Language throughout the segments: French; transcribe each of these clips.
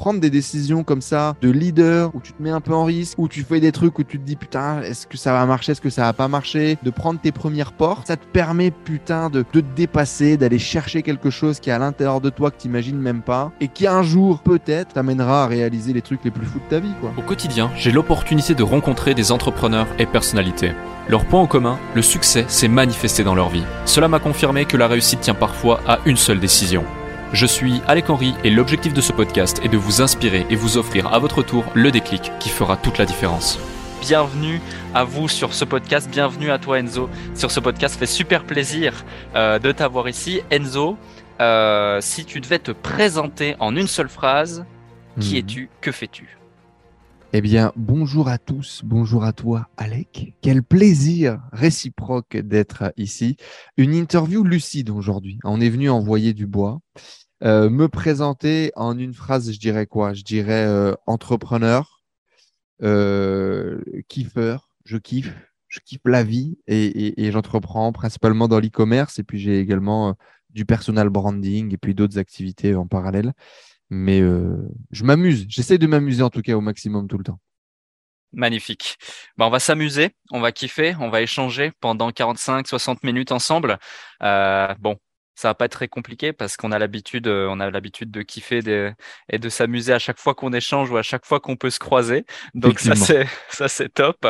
prendre des décisions comme ça de leader où tu te mets un peu en risque, où tu fais des trucs où tu te dis putain, est-ce que ça va marcher, est-ce que ça va pas marcher, de prendre tes premières portes, ça te permet putain de, te dépasser, d'aller chercher quelque chose qui est à l'intérieur de toi que tu imagines même pas et qui un jour peut-être t'amènera à réaliser les trucs les plus fous de ta vie quoi. Au quotidien, j'ai l'opportunité de rencontrer des entrepreneurs et personnalités. Leur point en commun, le succès s'est manifesté dans leur vie. Cela m'a confirmé que la réussite tient parfois à une seule décision. Je suis Alec Henry et l'objectif de ce podcast est de vous inspirer et vous offrir à votre tour le déclic qui fera toute la différence. Bienvenue à vous sur ce podcast, bienvenue à toi Enzo sur ce podcast, ça fait super plaisir euh, de t'avoir ici. Enzo, euh, si tu devais te présenter en une seule phrase, qui Mhm. es-tu, que fais-tu? Eh bien, bonjour à tous, bonjour à toi, Alec. Quel plaisir réciproque d'être ici. Une interview lucide aujourd'hui. On est venu envoyer du bois. Euh, me présenter en une phrase, je dirais quoi? Je dirais euh, entrepreneur, euh, kiffeur, je kiffe, je kiffe la vie et, et- et j'entreprends principalement dans l'e-commerce et puis j'ai également euh, du personal branding et puis d'autres activités en parallèle. Mais euh, je m'amuse, j'essaie de m'amuser en tout cas au maximum tout le temps. Magnifique. Bah, on va s'amuser, on va kiffer, on va échanger pendant 45-60 minutes ensemble. Euh, bon, ça va pas être très compliqué parce qu'on a l'habitude, euh, on a l'habitude de kiffer des- et de s'amuser à chaque fois qu'on échange ou à chaque fois qu'on peut se croiser. Donc ça c'est ça c'est top.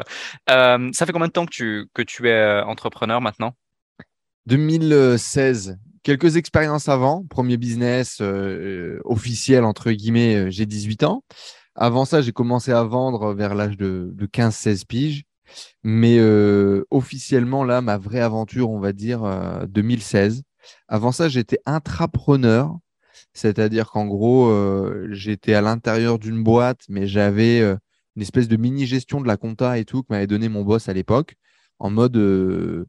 Euh, ça fait combien de temps que tu que tu es euh, entrepreneur maintenant? 2016, quelques expériences avant. Premier business euh, officiel, entre guillemets, j'ai 18 ans. Avant ça, j'ai commencé à vendre vers l'âge de, de 15-16 piges. Mais euh, officiellement, là, ma vraie aventure, on va dire, euh, 2016. Avant ça, j'étais intrapreneur. C'est-à-dire qu'en gros, euh, j'étais à l'intérieur d'une boîte, mais j'avais euh, une espèce de mini-gestion de la compta et tout que m'avait donné mon boss à l'époque, en mode euh,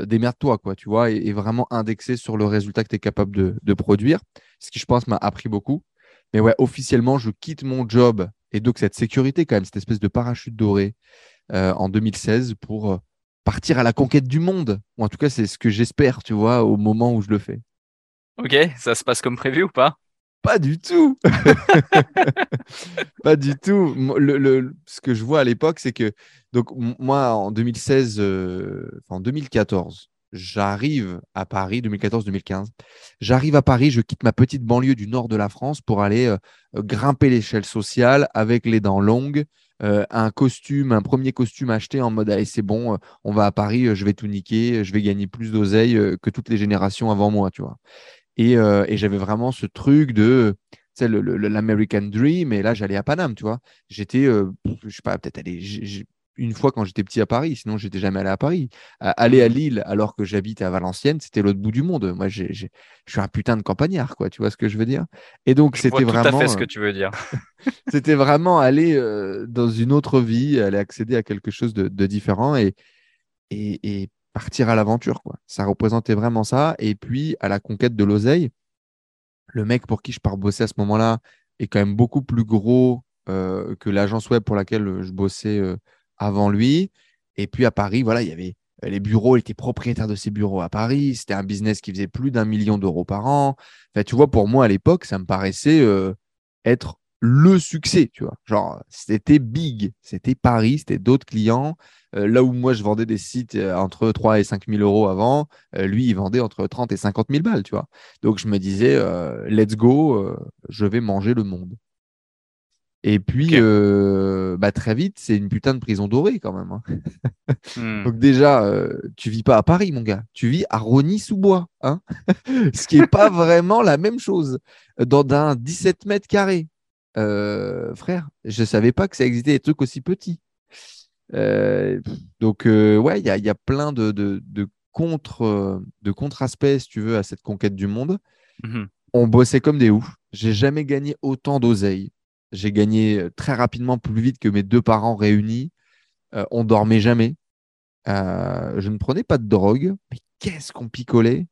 démerde-toi, quoi, tu vois, et, vraiment indexé sur le résultat que tu es capable de, de produire, ce qui, je pense, m'a appris beaucoup. Mais ouais, officiellement, je quitte mon job et donc cette sécurité, quand même, cette espèce de parachute doré en 2016 pour partir à la conquête du monde. Ou en tout cas, c'est ce que j'espère, tu vois, au moment où je le fais. Ok, ça se passe comme prévu ou pas? Pas du tout. pas du tout. Mo- Le, le- ce que je vois à l'époque, c'est que donc moi en 2016, euh, en 2014, j'arrive à Paris, 2014-2015. J'arrive à Paris, je quitte ma petite banlieue du nord de la France pour aller euh, grimper l'échelle sociale avec les dents longues. Euh, un costume, un premier costume acheté en mode allez c'est bon, euh, on va à Paris, euh, je vais tout niquer, je vais gagner plus d'oseille que toutes les générations avant moi, tu vois. Et, et j'avais vraiment ce truc de, le- l'American Dream. Et là, j'allais à Paname, tu vois. J'étais, euh, je sais pas, peut-être allé une fois quand j'étais petit à Paris. Sinon, j'étais jamais allé à Paris. À- aller à Lille alors que j'habite à Valenciennes, c'était l'autre bout du monde. Moi, je suis un putain de campagnard, quoi. Tu vois ce que je veux dire? Et donc, c'était vois tout vraiment, à fait ce euh, que tu veux dire. c'était vraiment aller euh, dans une autre vie, aller accéder à quelque chose de, de différent et, et, et partir à l'aventure, quoi. Ça représentait vraiment ça. Et puis, à la conquête de l'oseille, le mec pour qui je pars bosser à ce moment-là est quand même beaucoup plus gros euh, que l'agence web pour laquelle euh, je bossais euh, avant lui. Et puis à Paris, voilà, il y avait euh, les bureaux, il était propriétaire de ses bureaux à Paris. C'était un business qui faisait plus d'un million d'euros par an. Enfin, tu vois, pour moi à l'époque, ça me paraissait euh, être le succès, tu vois. Genre, c'était big, c'était Paris, c'était d'autres clients. Euh, là où moi, je vendais des sites entre 3 et 5 000 euros avant, lui, il vendait entre 30 et 50 000 balles, tu vois. Donc, je me disais, let's go, je vais manger le monde. Et puis, euh, bah, très vite, c'est une putain de prison dorée quand même. hein. Hmm. Donc déjà, euh, tu vis pas à Paris, mon gars. Tu vis à Rony-sous-Bois, hein ce qui est pas vraiment la même chose. Dans un 17 mètres carrés, Euh, frère, je savais pas que ça existait des trucs aussi petits. Donc ouais, il y a, il y a plein de, de, de contre de contre-aspects, si tu veux, à cette conquête du monde. Mhm. On bossait comme des oufs. J'ai jamais gagné autant d'oseille. J'ai gagné euh, très rapidement, plus vite que mes deux parents réunis. Euh, on dormait jamais. Euh, je ne prenais pas de drogue, mais qu'est-ce qu'on picolait?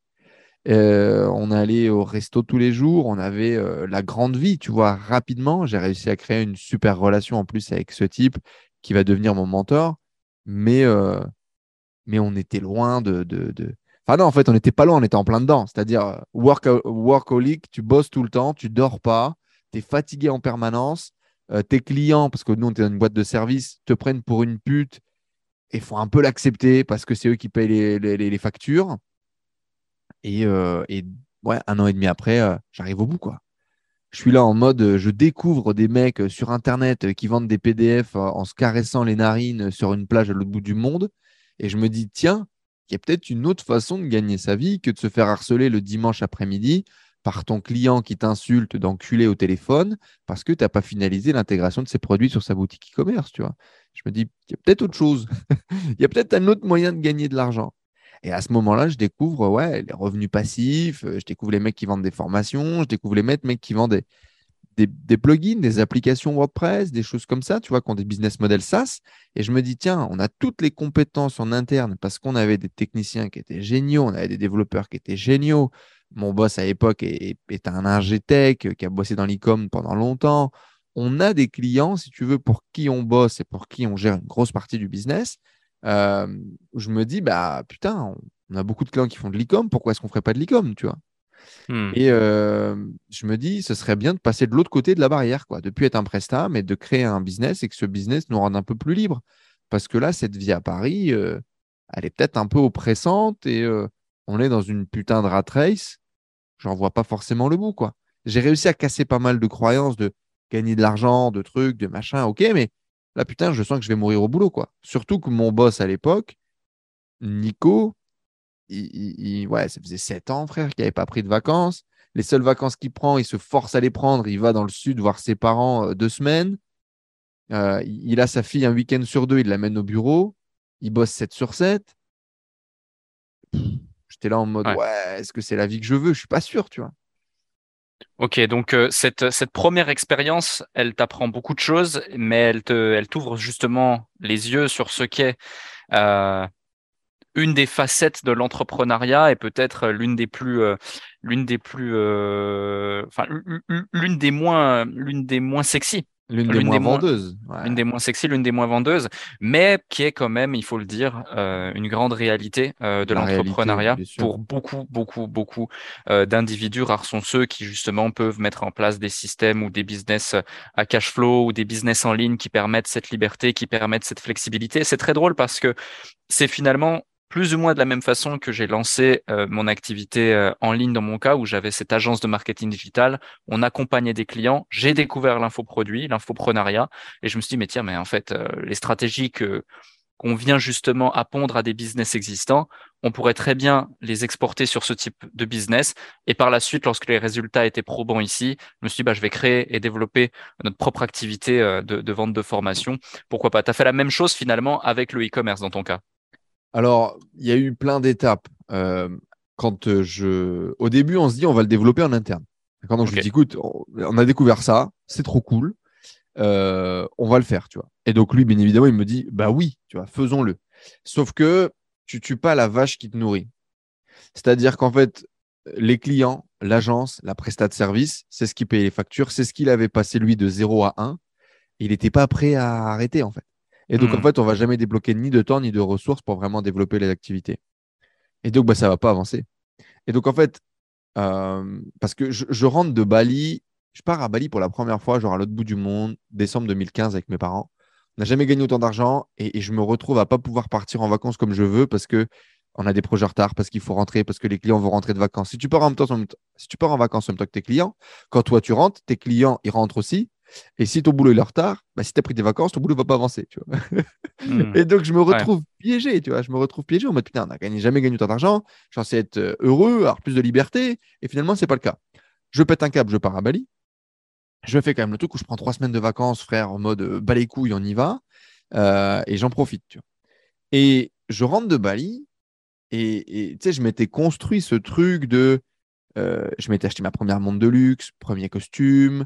Euh, On allait au resto tous les jours, on avait la grande vie, tu vois, rapidement. J'ai réussi à créer une super relation en plus avec ce type qui va devenir mon mentor, mais, mais on était loin de, de, de- Enfin non, en fait, on n'était pas loin, on était en plein dedans. C'est-à-dire, work, workaholic, tu bosses tout le temps, tu dors pas, tu fatigué en permanence. Euh, tes clients, parce que nous, on est dans une boîte de service, te prennent pour une pute et faut un peu l'accepter parce que c'est eux qui payent les, factures. Et, euh, et, ouais, un an et demi après, euh, j'arrive au bout. Je suis là en mode, je découvre des mecs sur Internet qui vendent des PDF en se caressant les narines sur une plage à l'autre bout du monde. Et je me dis, tiens, il y a peut-être une autre façon de gagner sa vie que de se faire harceler le dimanche après-midi par ton client qui t'insulte d'enculer au téléphone parce que tu n'as pas finalisé l'intégration de ses produits sur sa boutique e-commerce, tu vois. Je me dis, il y a peut-être autre chose. Il y a peut-être un autre moyen de gagner de l'argent. Et à ce moment-là, je découvre ouais, les revenus passifs, euh, je découvre les mecs qui vendent des formations, je découvre les mecs qui vendent des, des, plugins, des applications WordPress, des choses comme ça, tu vois, qui ont des business models SaaS. Et je me dis, tiens, on a toutes les compétences en interne parce qu'on avait des techniciens qui étaient géniaux, on avait des développeurs qui étaient géniaux, mon boss à l'époque est, un ingé tech qui a bossé dans l'e-com pendant longtemps. On a des clients, si tu veux, pour qui on bosse et pour qui on gère une grosse partie du business. Euh, je me dis, bah putain, on a beaucoup de clients qui font de l'e-com, pourquoi est-ce qu'on ne ferait pas de l'e-com, tu vois? Hmm. Et euh, je me dis, ce serait bien de passer de l'autre côté de la barrière, quoi, de plus être un prestat, mais de créer un business et que ce business nous rende un peu plus libres. Parce que là, cette vie à Paris, euh, elle est peut-être un peu oppressante et on est dans une putain de rat race j'en vois pas forcément le bout, quoi. J'ai réussi à casser pas mal de croyances de gagner de l'argent, de trucs, de machin, ok, mais là, putain, je sens que je vais mourir au boulot, quoi. Surtout que mon boss à l'époque, Nico, ouais, ça faisait sept ans, frère, qu'il n'avait pas pris de vacances. Les seules vacances qu'il prend, il se force à les prendre. Il va dans le sud voir ses parents euh, deux semaines. Euh, il a sa fille un week-end sur deux, il l'amène au bureau. Il bosse 7 sur 7. J'étais là en mode, ouais, est-ce que c'est la vie que je veux? Je suis pas sûr, tu vois. Ok, donc euh, cette, cette première expérience, elle t'apprend beaucoup de choses, mais elle te, elle t'ouvre justement les yeux sur ce qu'est euh, une des facettes de l'entrepreneuriat et peut-être l'une des plus, euh, l'une des plus, enfin l'une des moins, l'une des moins sexy L'une des, moins vendeuses. L'une des moins sexy, l'une des moins vendeuses, mais qui est quand même, il faut le dire, euh, une grande réalité euh, de l'entrepreneuriat pour beaucoup, beaucoup, beaucoup euh, d'individus. Rares sont ceux qui justement peuvent mettre en place des systèmes ou des business à cash flow ou des business en ligne qui permettent cette liberté, qui permettent cette flexibilité. C'est très drôle parce que c'est finalement plus ou moins de la même façon que j'ai lancé euh, mon activité euh, en ligne dans mon cas où j'avais cette agence de marketing digital, on accompagnait des clients, j'ai découvert l'infoproduit, l'infoprenariat. Et je me suis dit mais tiens mais en fait euh, les stratégies que qu'on vient justement à pondre à des business existants, on pourrait très bien les exporter sur ce type de business. Et par la suite, lorsque les résultats étaient probants ici, je me suis dit, bah, je vais créer et développer notre propre activité de, de vente de formation. Pourquoi pas? Tu fait la même chose finalement avec le e-commerce dans ton cas alors, il y a eu plein d'étapes. Euh, quand euh, je, au début, on se dit on va le développer en interne. Donc je lui dis écoute, on a découvert ça, c'est trop cool, euh, on va le faire, tu vois. Et donc lui, bien évidemment, il me dit bah oui, tu vois, faisons-le. Sauf que tu tues pas la vache qui te nourrit. C'est-à-dire qu'en fait, les clients, l'agence, la prestat de service, c'est ce qui paye les factures, c'est ce qu'il avait passé lui de 0 à 1. Il n'était pas prêt à arrêter en fait. Et donc, en hmm. fait, on va jamais débloquer ni de temps ni de ressources pour vraiment développer les activités. Et donc, bah, ça va pas avancer. Et donc, en fait, euh, parce que je, rentre de Bali, je pars à Bali pour la première fois, genre à l'autre bout du monde, décembre 2015 avec mes parents. On n'a jamais gagné autant d'argent et, je me retrouve à pas pouvoir partir en vacances comme je veux parce que on a des projets en retard, parce qu'il faut rentrer, parce que les clients vont rentrer de vacances. Si tu pars en, même temps, si tu pars en vacances en même temps que tes clients, quand toi tu rentres, tes clients ils rentrent aussi. Et si ton boulot est en retard, bah, si tu as pris des vacances, ton boulot ne va pas avancer. Tu vois hmm. Et donc, je me retrouve piégé. Tu vois je me retrouve piégé en mode putain, on n'a jamais gagné autant d'argent. Je suis censé être euh, heureux, avoir plus de liberté. Et finalement, ce n'est pas le cas. Je pète un câble, je pars à Bali. Je fais quand même le truc où je prends trois semaines de vacances, frère, en mode euh, bas les couilles, on y va. Euh, et j'en profite. Tu vois. Et je rentre de Bali. Et tu sais, je m'étais construit ce truc de. je m'étais acheté ma première montre de luxe, premier costume,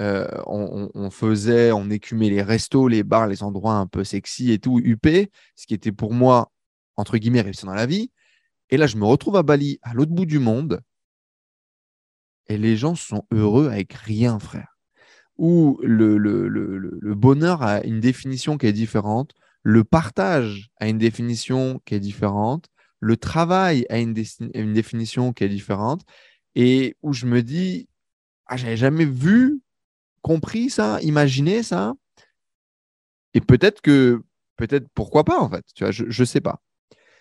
euh, on, faisait, on écumait les restos, les bars, les endroits un peu sexy et tout, UP, ce qui était pour moi, entre guillemets, réussir dans la vie. Et là, je me retrouve à Bali, à l'autre bout du monde, et les gens sont heureux avec rien, frère. Où le, le, bonheur a une définition qui est différente, le partage a une définition qui est différente, le travail a une, une définition qui est différente, et où je me dis, ah, j'avais jamais vu compris ça, imaginé ça. Et peut-être que, peut-être pourquoi pas en fait, tu vois, je ne sais pas.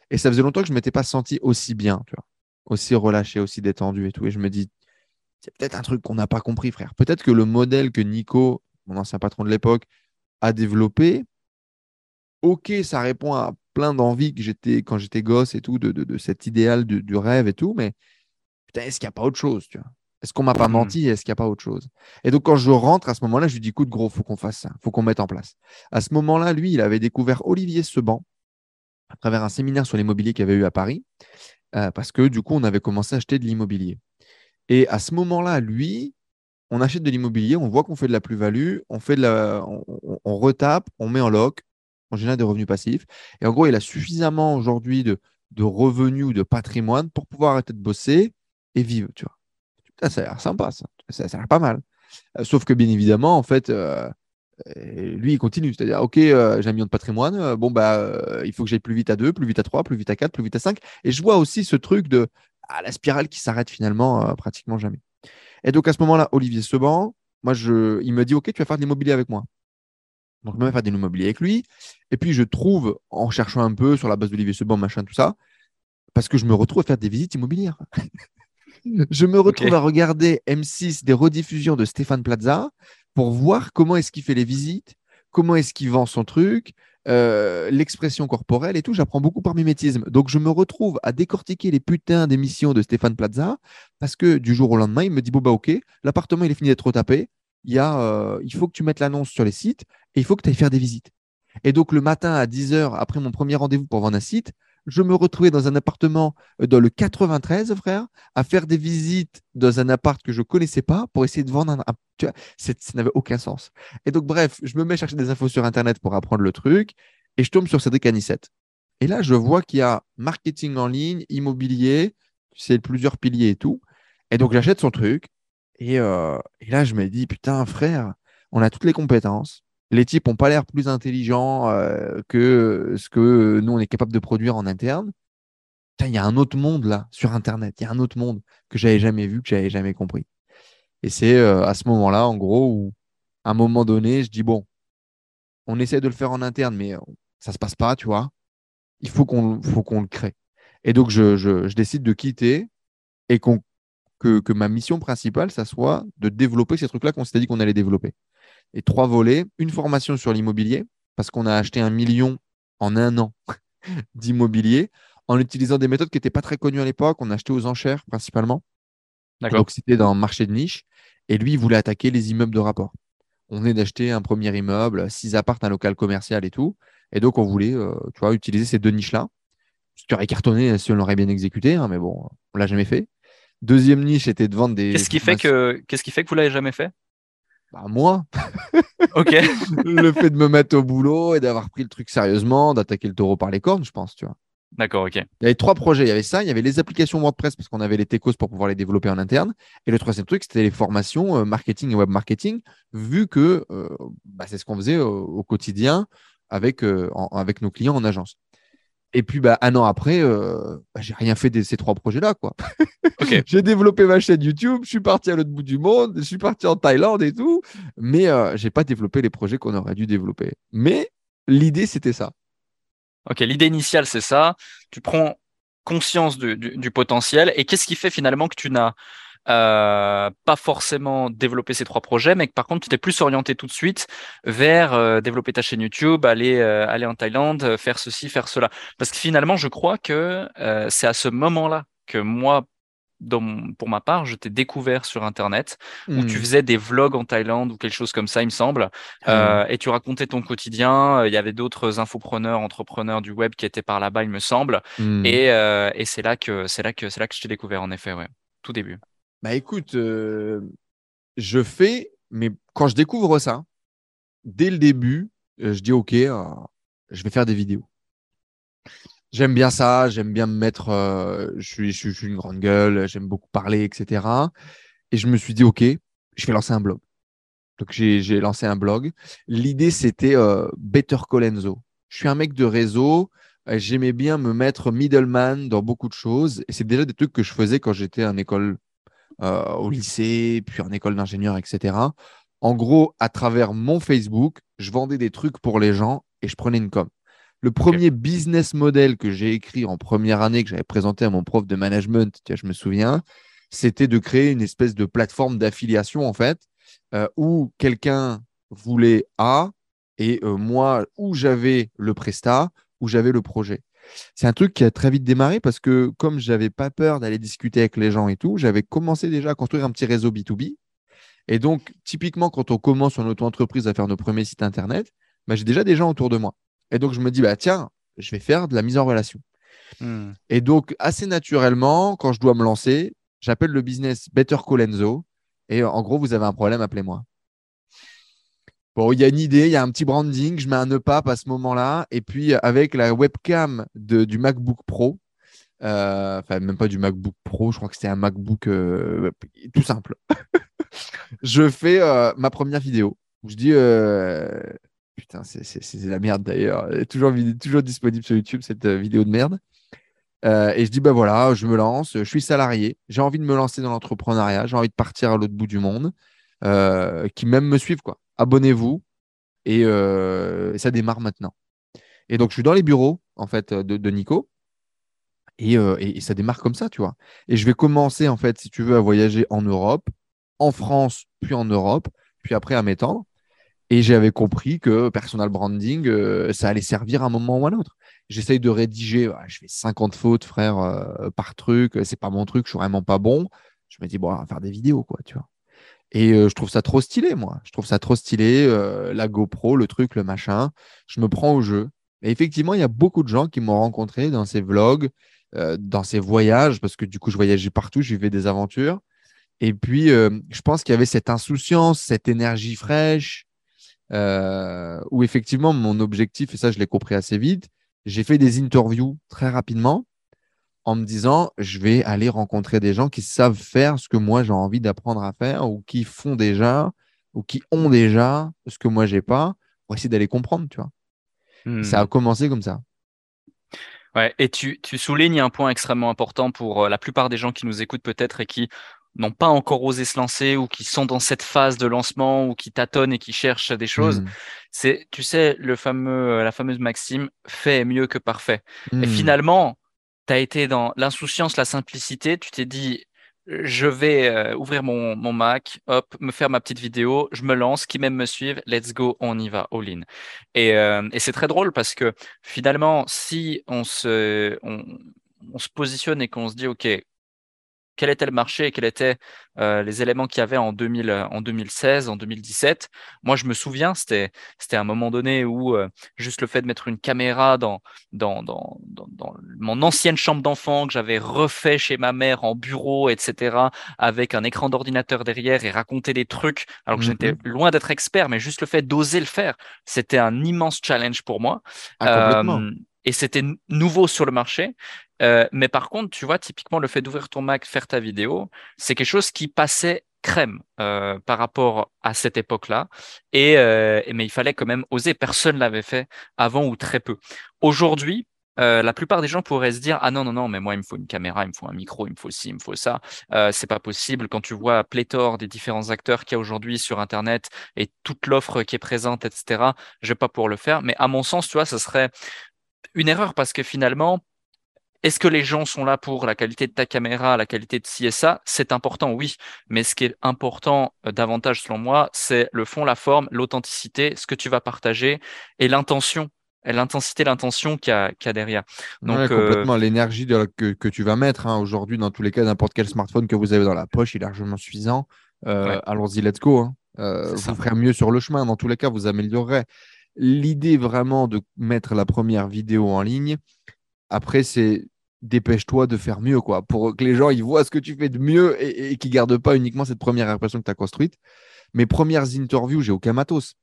Et ça faisait longtemps que je ne m'étais pas senti aussi bien, tu vois, aussi relâché, aussi détendu et tout. Et je me dis, c'est peut-être un truc qu'on n'a pas compris, frère. Peut-être que le modèle que Nico, mon ancien patron de l'époque, a développé, ok, ça répond à plein d'envies que j'étais quand j'étais gosse et tout, de, cet idéal du, rêve et tout, mais putain, est-ce qu'il n'y a pas autre chose, tu vois? Est-ce qu'on m'a pas hmm. menti? Est-ce qu'il n'y a pas autre chose? Et donc, quand je rentre à ce moment-là, je lui dis écoute, gros, faut qu'on fasse ça, faut qu'on mette en place. À ce moment-là, lui, il avait découvert Olivier Seban à travers un séminaire sur l'immobilier qu'il avait eu à Paris, euh, parce que du coup, on avait commencé à acheter de l'immobilier. Et à ce moment-là, lui, on achète de l'immobilier, on voit qu'on fait de la plus-value, on fait de la, on, retape, on met en loc, on génère des revenus passifs. Et en gros, il a suffisamment aujourd'hui de, de revenus ou de patrimoine pour pouvoir arrêter de bosser et vivre, tu vois. Ça, a l'air sympa, ça. Ça, a l'air pas mal. Euh, sauf que bien évidemment, en fait, euh, lui, il continue. C'est-à-dire, OK, euh, j'ai un million de patrimoine. bon, bah, il faut que j'aille plus vite à 2, plus vite à 3, plus vite à 4, plus vite à 5. Et je vois aussi ce truc de ah, la spirale qui s'arrête finalement pratiquement jamais. Et donc, à ce moment-là, Olivier Seban, moi, je, il me dit OK, tu vas faire de l'immobilier avec moi. Donc, je vais faire de l'immobilier avec lui. Et puis, je trouve, en cherchant un peu sur la base d'Olivier Seban, machin, tout ça, parce que je me retrouve à faire des visites immobilières. je me retrouve à regarder M6 des rediffusions de Stéphane Plaza pour voir comment est-ce qu'il fait les visites, comment est-ce qu'il vend son truc, euh, l'expression corporelle et tout. J'apprends beaucoup par mimétisme. Donc, je me retrouve à décortiquer les putains d'émissions de Stéphane Plaza parce que du jour au lendemain, il me dit Bon, bah, ok, l'appartement, il est fini d'être retapé. Il, y a, euh, il faut que tu mettes l'annonce sur les sites et il faut que tu ailles faire des visites. Et donc, le matin à 10h, après mon premier rendez-vous pour vendre un site, je me retrouvais dans un appartement euh, dans le 93, frère, à faire des visites dans un appart que je connaissais pas pour essayer de vendre un. tu vois, ça n'avait aucun sens. Et donc, bref, je me mets à chercher des infos sur Internet pour apprendre le truc et je tombe sur Cédric Anissette. Et là, je vois qu'il y a marketing en ligne, immobilier, c'est plusieurs piliers et tout. Et donc, j'achète son truc. Et, euh, et là, je me dis, putain, frère, on a toutes les compétences les types n'ont pas l'air plus intelligents euh, que ce que nous, on est capable de produire en interne. Il y a un autre monde là, sur Internet. Il y a un autre monde que j'avais jamais vu, que j'avais jamais compris. Et c'est euh, à ce moment-là, en gros, où à un moment donné, je dis, bon, on essaie de le faire en interne, mais ça ne se passe pas, tu vois. Il faut qu'on le crée. Et donc, je, décide de quitter et que, que ma mission principale, ça soit de développer ces trucs-là qu'on s'était dit qu'on allait développer et trois volets. Une formation sur l'immobilier, parce qu'on a acheté un million en un an d'immobilier en utilisant des méthodes qui n'étaient pas très connues à l'époque. On a acheté aux enchères principalement. Donc c'était dans un marché de niche. Et lui, il voulait attaquer les immeubles de rapport. On venait d'acheter un premier immeuble, six appartes, un local commercial et tout. Et donc, on voulait euh, tu vois, utiliser ces deux niches-là. Ce qui aurait cartonné si on l'aurait bien exécuté, hein, mais bon, on l'a jamais fait. Deuxième niche était de vendre des. Qu'est-ce qui, fait que... Qu'est-ce qui fait que vous l'avez jamais fait? Bah, moi. ok. le fait de me mettre au boulot et d'avoir pris le truc sérieusement, d'attaquer le taureau par les cornes, je pense, tu vois. D'accord, ok. Il y avait trois projets. Il y avait ça, il y avait les applications WordPress parce qu'on avait les techos pour pouvoir les développer en interne. Et le troisième truc, c'était les formations euh, marketing et web marketing, vu que euh, bah, c'est ce qu'on faisait au, quotidien avec, euh, avec nos clients en agence. Et puis, bah, un an après, euh, bah, j'ai rien fait de ces trois projets-là. quoi. j'ai développé ma chaîne YouTube, je suis parti à l'autre bout du monde, je suis parti en Thaïlande et tout, mais euh, je n'ai pas développé les projets qu'on aurait dû développer. Mais l'idée, c'était ça. Ok, l'idée initiale, c'est ça. Tu prends conscience du, du potentiel. Et qu'est-ce qui fait finalement que tu n'as euh, pas forcément développer ces trois projets, mais que par contre, tu t'es plus orienté tout de suite vers euh, développer ta chaîne YouTube, aller, euh, aller en Thaïlande, faire ceci, faire cela. Parce que finalement, je crois que c'est à ce moment-là que moi, dans, pour ma part, je t'ai découvert sur Internet, où tu hmm. faisais des vlogs en Thaïlande ou quelque chose comme ça, il me semble, hmm. et tu racontais ton quotidien. Il y avait d'autres infopreneurs, entrepreneurs du web qui étaient par là-bas, il me semble, hmm. et, et c'est là que c'est là que c'est là que je t'ai découvert en effet, ouais, tout début. Bah écoute, euh, je fais, mais quand je découvre ça, dès le début, euh, je dis OK, euh, je vais faire des vidéos. J'aime bien ça, j'aime bien me mettre, je, suis, une grande gueule, j'aime beaucoup parler, etc. Et je me suis dit OK, je vais lancer un blog. Donc j'ai lancé un blog. L'idée c'était Better Colenso. Je suis un mec de réseau. J'aimais bien me mettre middleman dans beaucoup de choses. Et c'est déjà des trucs que je faisais quand j'étais en école euh, au lycée, puis en école d'ingénieur, etc. En gros, à travers mon Facebook, je vendais des trucs pour les gens et je prenais une com. Le premier business model que j'ai écrit en première année, que j'avais présenté à mon prof de management, je me souviens, c'était de créer une espèce de plateforme d'affiliation, en fait, euh, où quelqu'un voulait A et euh, moi, où j'avais le prestat, où j'avais le projet. C'est un truc qui a très vite démarré parce que comme je n'avais pas peur d'aller discuter avec les gens et tout, j'avais commencé déjà à construire un petit réseau B2B. Et donc, typiquement, quand on commence en auto-entreprise à faire nos premiers sites Internet, bah, j'ai déjà des gens autour de moi. Et donc, je me dis, bah, tiens, je vais faire de la mise en relation. Hmm. Et donc, assez naturellement, quand je dois me lancer, j'appelle le business Better Colenso. Et en gros, vous avez un problème, appelez-moi. Bon, il y a une idée, il y a un petit branding, je mets un EPAP à ce moment-là. Et puis, avec la webcam du MacBook Pro, euh, enfin, même pas du MacBook Pro, je crois que c'était un MacBook euh, tout simple. je fais euh, ma première vidéo. Je dis, putain, c'est la merde d'ailleurs. Toujours, toujours disponible sur YouTube, cette vidéo de merde. et je dis, ben voilà, je me lance, je suis salarié, j'ai envie de me lancer dans l'entrepreneuriat, j'ai envie de partir à l'autre bout du monde, qui même me suivent, quoi abonnez-vous. Euh, et, ça démarre maintenant. Et donc, je suis dans les bureaux, en fait, de, Nico. Euh, et, ça démarre comme ça, tu vois. Et je vais commencer, en fait, si tu veux, à voyager en Europe, en France, puis en Europe, puis après à m'étendre. Et j'avais compris que personal branding, euh, ça allait servir à un moment ou à un autre. J'essaye de rédiger, je fais 50 fautes, frère, par truc. C'est pas mon truc, je suis vraiment pas bon. Je me dis, bon, on va faire des vidéos, quoi, tu vois. Et euh, je trouve ça trop stylé, moi. Je trouve ça trop stylé, euh, la GoPro, le truc, le machin. Je me prends au jeu. Et effectivement, il y a beaucoup de gens qui m'ont rencontré dans ces vlogs, euh, dans ces voyages, parce que du coup, je voyageais partout, je vivais des aventures. Et puis, je pense qu'il y avait cette insouciance, cette énergie fraîche, où effectivement, mon objectif, et ça, je l'ai compris assez vite, j'ai fait des interviews très rapidement en me disant, je vais aller rencontrer des gens qui savent faire ce que moi j'ai envie d'apprendre à faire ou qui font déjà ou qui ont déjà ce que moi j'ai pas pour essayer d'aller comprendre, tu vois. Ça a hmm. commencé comme ça. Ouais, et tu, tu soulignes un point extrêmement important pour euh, la plupart des gens qui nous écoutent peut-être et qui n'ont pas encore osé se lancer ou qui sont dans cette phase de lancement ou qui tâtonnent et qui cherchent des choses. Hmm. C'est, tu sais, le fameux, la fameuse maxime, fait mieux que parfait. Et hmm. finalement, tu as été dans l'insouciance, la simplicité, tu t'es dit, je vais euh, ouvrir mon, Mac, hop, me faire ma petite vidéo, je me lance, qui même me suivent, let's go, on y va, all in. Et, euh, c'est très drôle parce que finalement, si on se positionne et qu'on se dit, OK, quel était le marché et quels étaient euh, les éléments qu'il y avait en, 2000, en 2016, en 2017. Moi, je me souviens, c'était un moment donné où euh, juste le fait de mettre une caméra dans, dans, dans, dans, mon ancienne chambre d'enfant que j'avais refait chez ma mère en bureau, etc., avec un écran d'ordinateur derrière et raconter des trucs, alors que j'étais mm-hmm. loin d'être expert, mais juste le fait d'oser le faire, c'était un immense challenge pour moi. Ah, euh, et c'était nouveau sur le marché. Euh, mais par contre, tu vois, typiquement, le fait d'ouvrir ton Mac, faire ta vidéo, c'est quelque chose qui passait crème euh, par rapport à cette époque-là. Et, euh, mais il fallait quand même oser. Personne l'avait fait avant ou très peu. Aujourd'hui, la plupart des gens pourraient se dire ah non non non mais moi il me faut une caméra il me faut un micro il me faut ci il me faut ça c'est pas possible quand tu vois pléthore des différents acteurs qu'il y a aujourd'hui sur internet et toute l'offre qui est présente etc je vais pas pour le faire mais à mon sens tu vois ça serait une erreur parce que finalement est-ce que les gens sont là pour la qualité de ta caméra, la qualité de ci et ça C'est important, oui. Mais ce qui est important euh, davantage, selon moi, c'est le fond, la forme, l'authenticité, ce que tu vas partager et l'intention l'intensité, l'intention qu'il y, a derrière. Donc, euh, complètement. L'énergie que, tu vas mettre hein, aujourd'hui, dans tous les cas, n'importe quel smartphone que vous avez dans la poche est largement suffisant. Euh, allons-y, let's go. Hein. vous ferez mieux sur le chemin. Dans tous les cas, vous améliorerez. L'idée vraiment de mettre la première vidéo en ligne, après, c'est dépêche-toi de faire mieux, quoi, pour que les gens ils voient ce que tu fais de mieux et, et qu'ils ne gardent pas uniquement cette première impression que tu as construite. Mes premières interviews, j'ai aucun matos.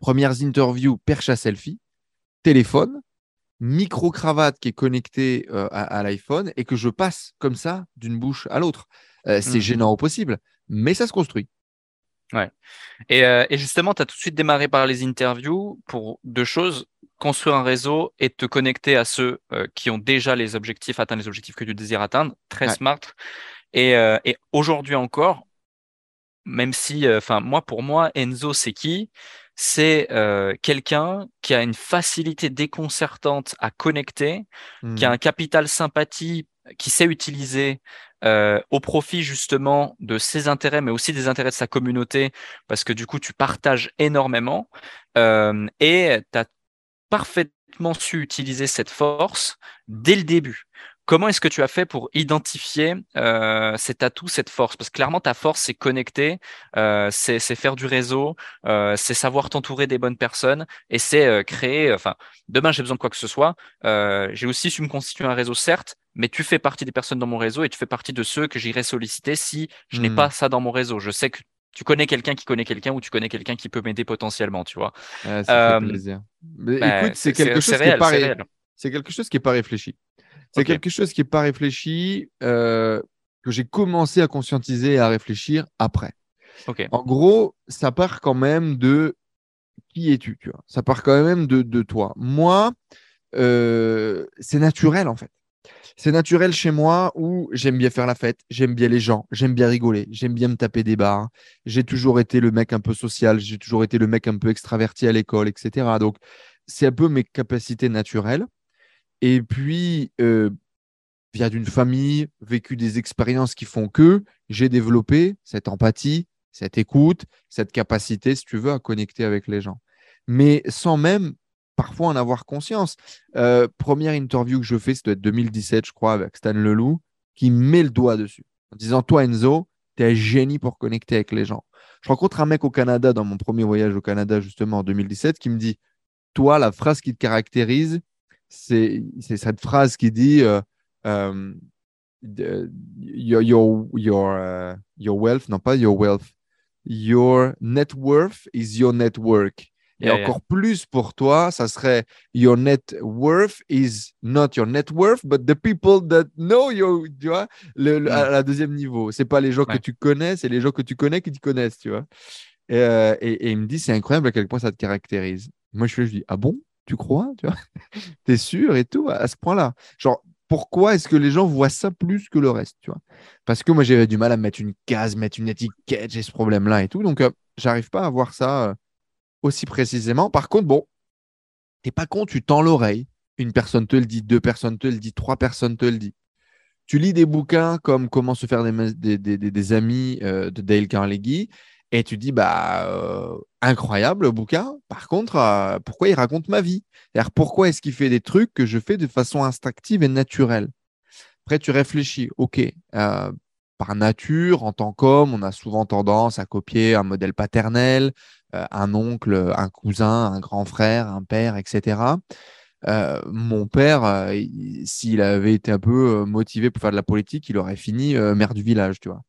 Premières interviews, perche à selfie, téléphone, micro-cravate qui est connectée euh, à, l'iPhone et que je passe comme ça d'une bouche à l'autre. Euh, c'est mmh. gênant au possible, mais ça se construit. Ouais. Et, euh, et justement, tu as tout de suite démarré par les interviews pour deux choses construire un réseau et te connecter à ceux euh, qui ont déjà les objectifs, atteindre les objectifs que tu désires atteindre. Très smart. Et, euh, et aujourd'hui encore, même si, enfin, moi, pour moi, Enzo, c'est qui? C'est quelqu'un qui a une facilité déconcertante à connecter, qui a Hmm. un capital sympathie qui sait utiliser euh, au profit justement de ses intérêts, mais aussi des intérêts de sa communauté, parce que du coup, tu partages énormément euh, et tu as parfaitement su utiliser cette force dès le début. Comment est-ce que tu as fait pour identifier euh, cet atout, cette force? Parce que clairement, ta force, c'est connecter, euh, c'est faire du réseau, euh, c'est savoir t'entourer des bonnes personnes et c'est créer. Enfin, demain, j'ai besoin de quoi que ce soit. J'ai aussi su me constituer un réseau, certes, mais tu fais partie des personnes dans mon réseau et tu fais partie de ceux que j'irai solliciter si je n'ai Hmm. pas ça dans mon réseau. Je sais que tu connais quelqu'un qui connaît quelqu'un ou tu connais quelqu'un qui peut m'aider potentiellement, tu vois. Ça fait plaisir. Mais bah, écoute, c'est quelque chose qui est pas c'est quelque chose qui est pas réfléchi. C'est quelque chose qui est pas réfléchi euh, que j'ai commencé à conscientiser et à réfléchir après. Ok. En gros, ça part quand même de qui es-tu, tu vois? Ça part quand même de, de toi. Moi, euh, c'est naturel en fait. C'est naturel chez moi où j'aime bien faire la fête, j'aime bien les gens, j'aime bien rigoler, j'aime bien me taper des barres. J'ai toujours été le mec un peu social, j'ai toujours été le mec un peu extraverti à l'école, etc. Donc, c'est un peu mes capacités naturelles. Et puis, euh, via d'une famille, vécu des expériences qui font que j'ai développé cette empathie, cette écoute, cette capacité, si tu veux, à connecter avec les gens. Mais sans même parfois en avoir conscience. Euh, première interview que je fais, être 2017, je crois, avec Stan Leloup, qui met le doigt dessus, en disant Toi, Enzo, tu es un génie pour connecter avec les gens. Je rencontre un mec au Canada, dans mon premier voyage au Canada, justement, en 2017, qui me dit Toi, la phrase qui te caractérise, c'est cette phrase qui dit euh, euh, your, your, your, euh, your wealth, non pas your wealth, your net worth is your network. Et yeah. encore plus pour toi, ça serait your net worth is not your net worth, but the people that know you, tu vois, le, le- à la deuxième niveau. C'est pas les gens que tu connais, c'est les gens que tu connais qui te connaissent, tu vois. Et, euh, et- et il me dit, c'est incroyable à quel point ça te caractérise. Moi, je, fais, je dis, ah bon, tu crois, tu vois, t'es sûr et tout, à ce point-là. Genre, pourquoi est-ce que les gens voient ça plus que le reste, tu vois? Parce que moi, j'avais du mal à mettre une case, mettre une étiquette, j'ai ce problème-là et tout. Donc, euh, j'arrive pas à voir ça euh, aussi précisément. Par contre, bon, t'es pas con, tu tends l'oreille. Une personne te le dit, deux personnes te le disent, trois personnes te le disent. Tu lis des bouquins comme Comment se faire des amis euh, de Dale Carnegie et tu dis, bah, euh, incroyable le bouquin. Par contre, euh, pourquoi il raconte ma vie? C'est-à-dire, pourquoi est-ce qu'il fait des trucs que je fais de façon instinctive et naturelle? Après, tu réfléchis, ok, euh, par nature, en tant qu'homme, on a souvent tendance à copier un modèle paternel, euh, un oncle, un cousin, un grand frère, un père, etc. Euh, mon père, il- s'il avait été un peu motivé pour faire de la politique, il aurait fini maire du village, tu vois.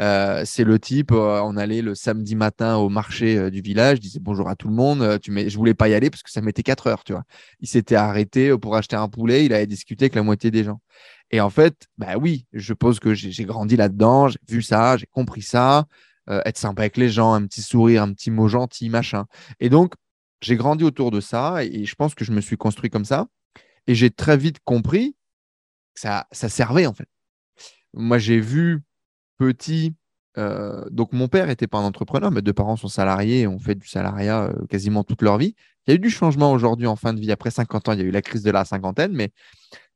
Euh, c'est le type, euh, on allait le samedi matin au marché euh, du village, disait bonjour à tout le monde. tu mets... Je voulais pas y aller parce que ça mettait 4 heures, tu vois. Il s'était arrêté pour acheter un poulet, il avait discuté avec la moitié des gens. Et en fait, bah oui, je suppose que j'ai grandi là-dedans, j'ai vu ça, j'ai compris ça, être sympa avec les gens, un petit sourire, un petit mot gentil, machin. Et donc, j'ai grandi autour de ça et je pense que je me suis construit comme ça. Et j'ai très vite compris que ça, ça servait en fait. Moi, j'ai vu euh, donc, mon père était pas un entrepreneur, mes deux parents sont salariés ont fait du salariat euh, quasiment toute leur vie. Il y a eu du changement aujourd'hui en fin de vie. Après 50 ans, il y a eu la crise de la cinquantaine, mais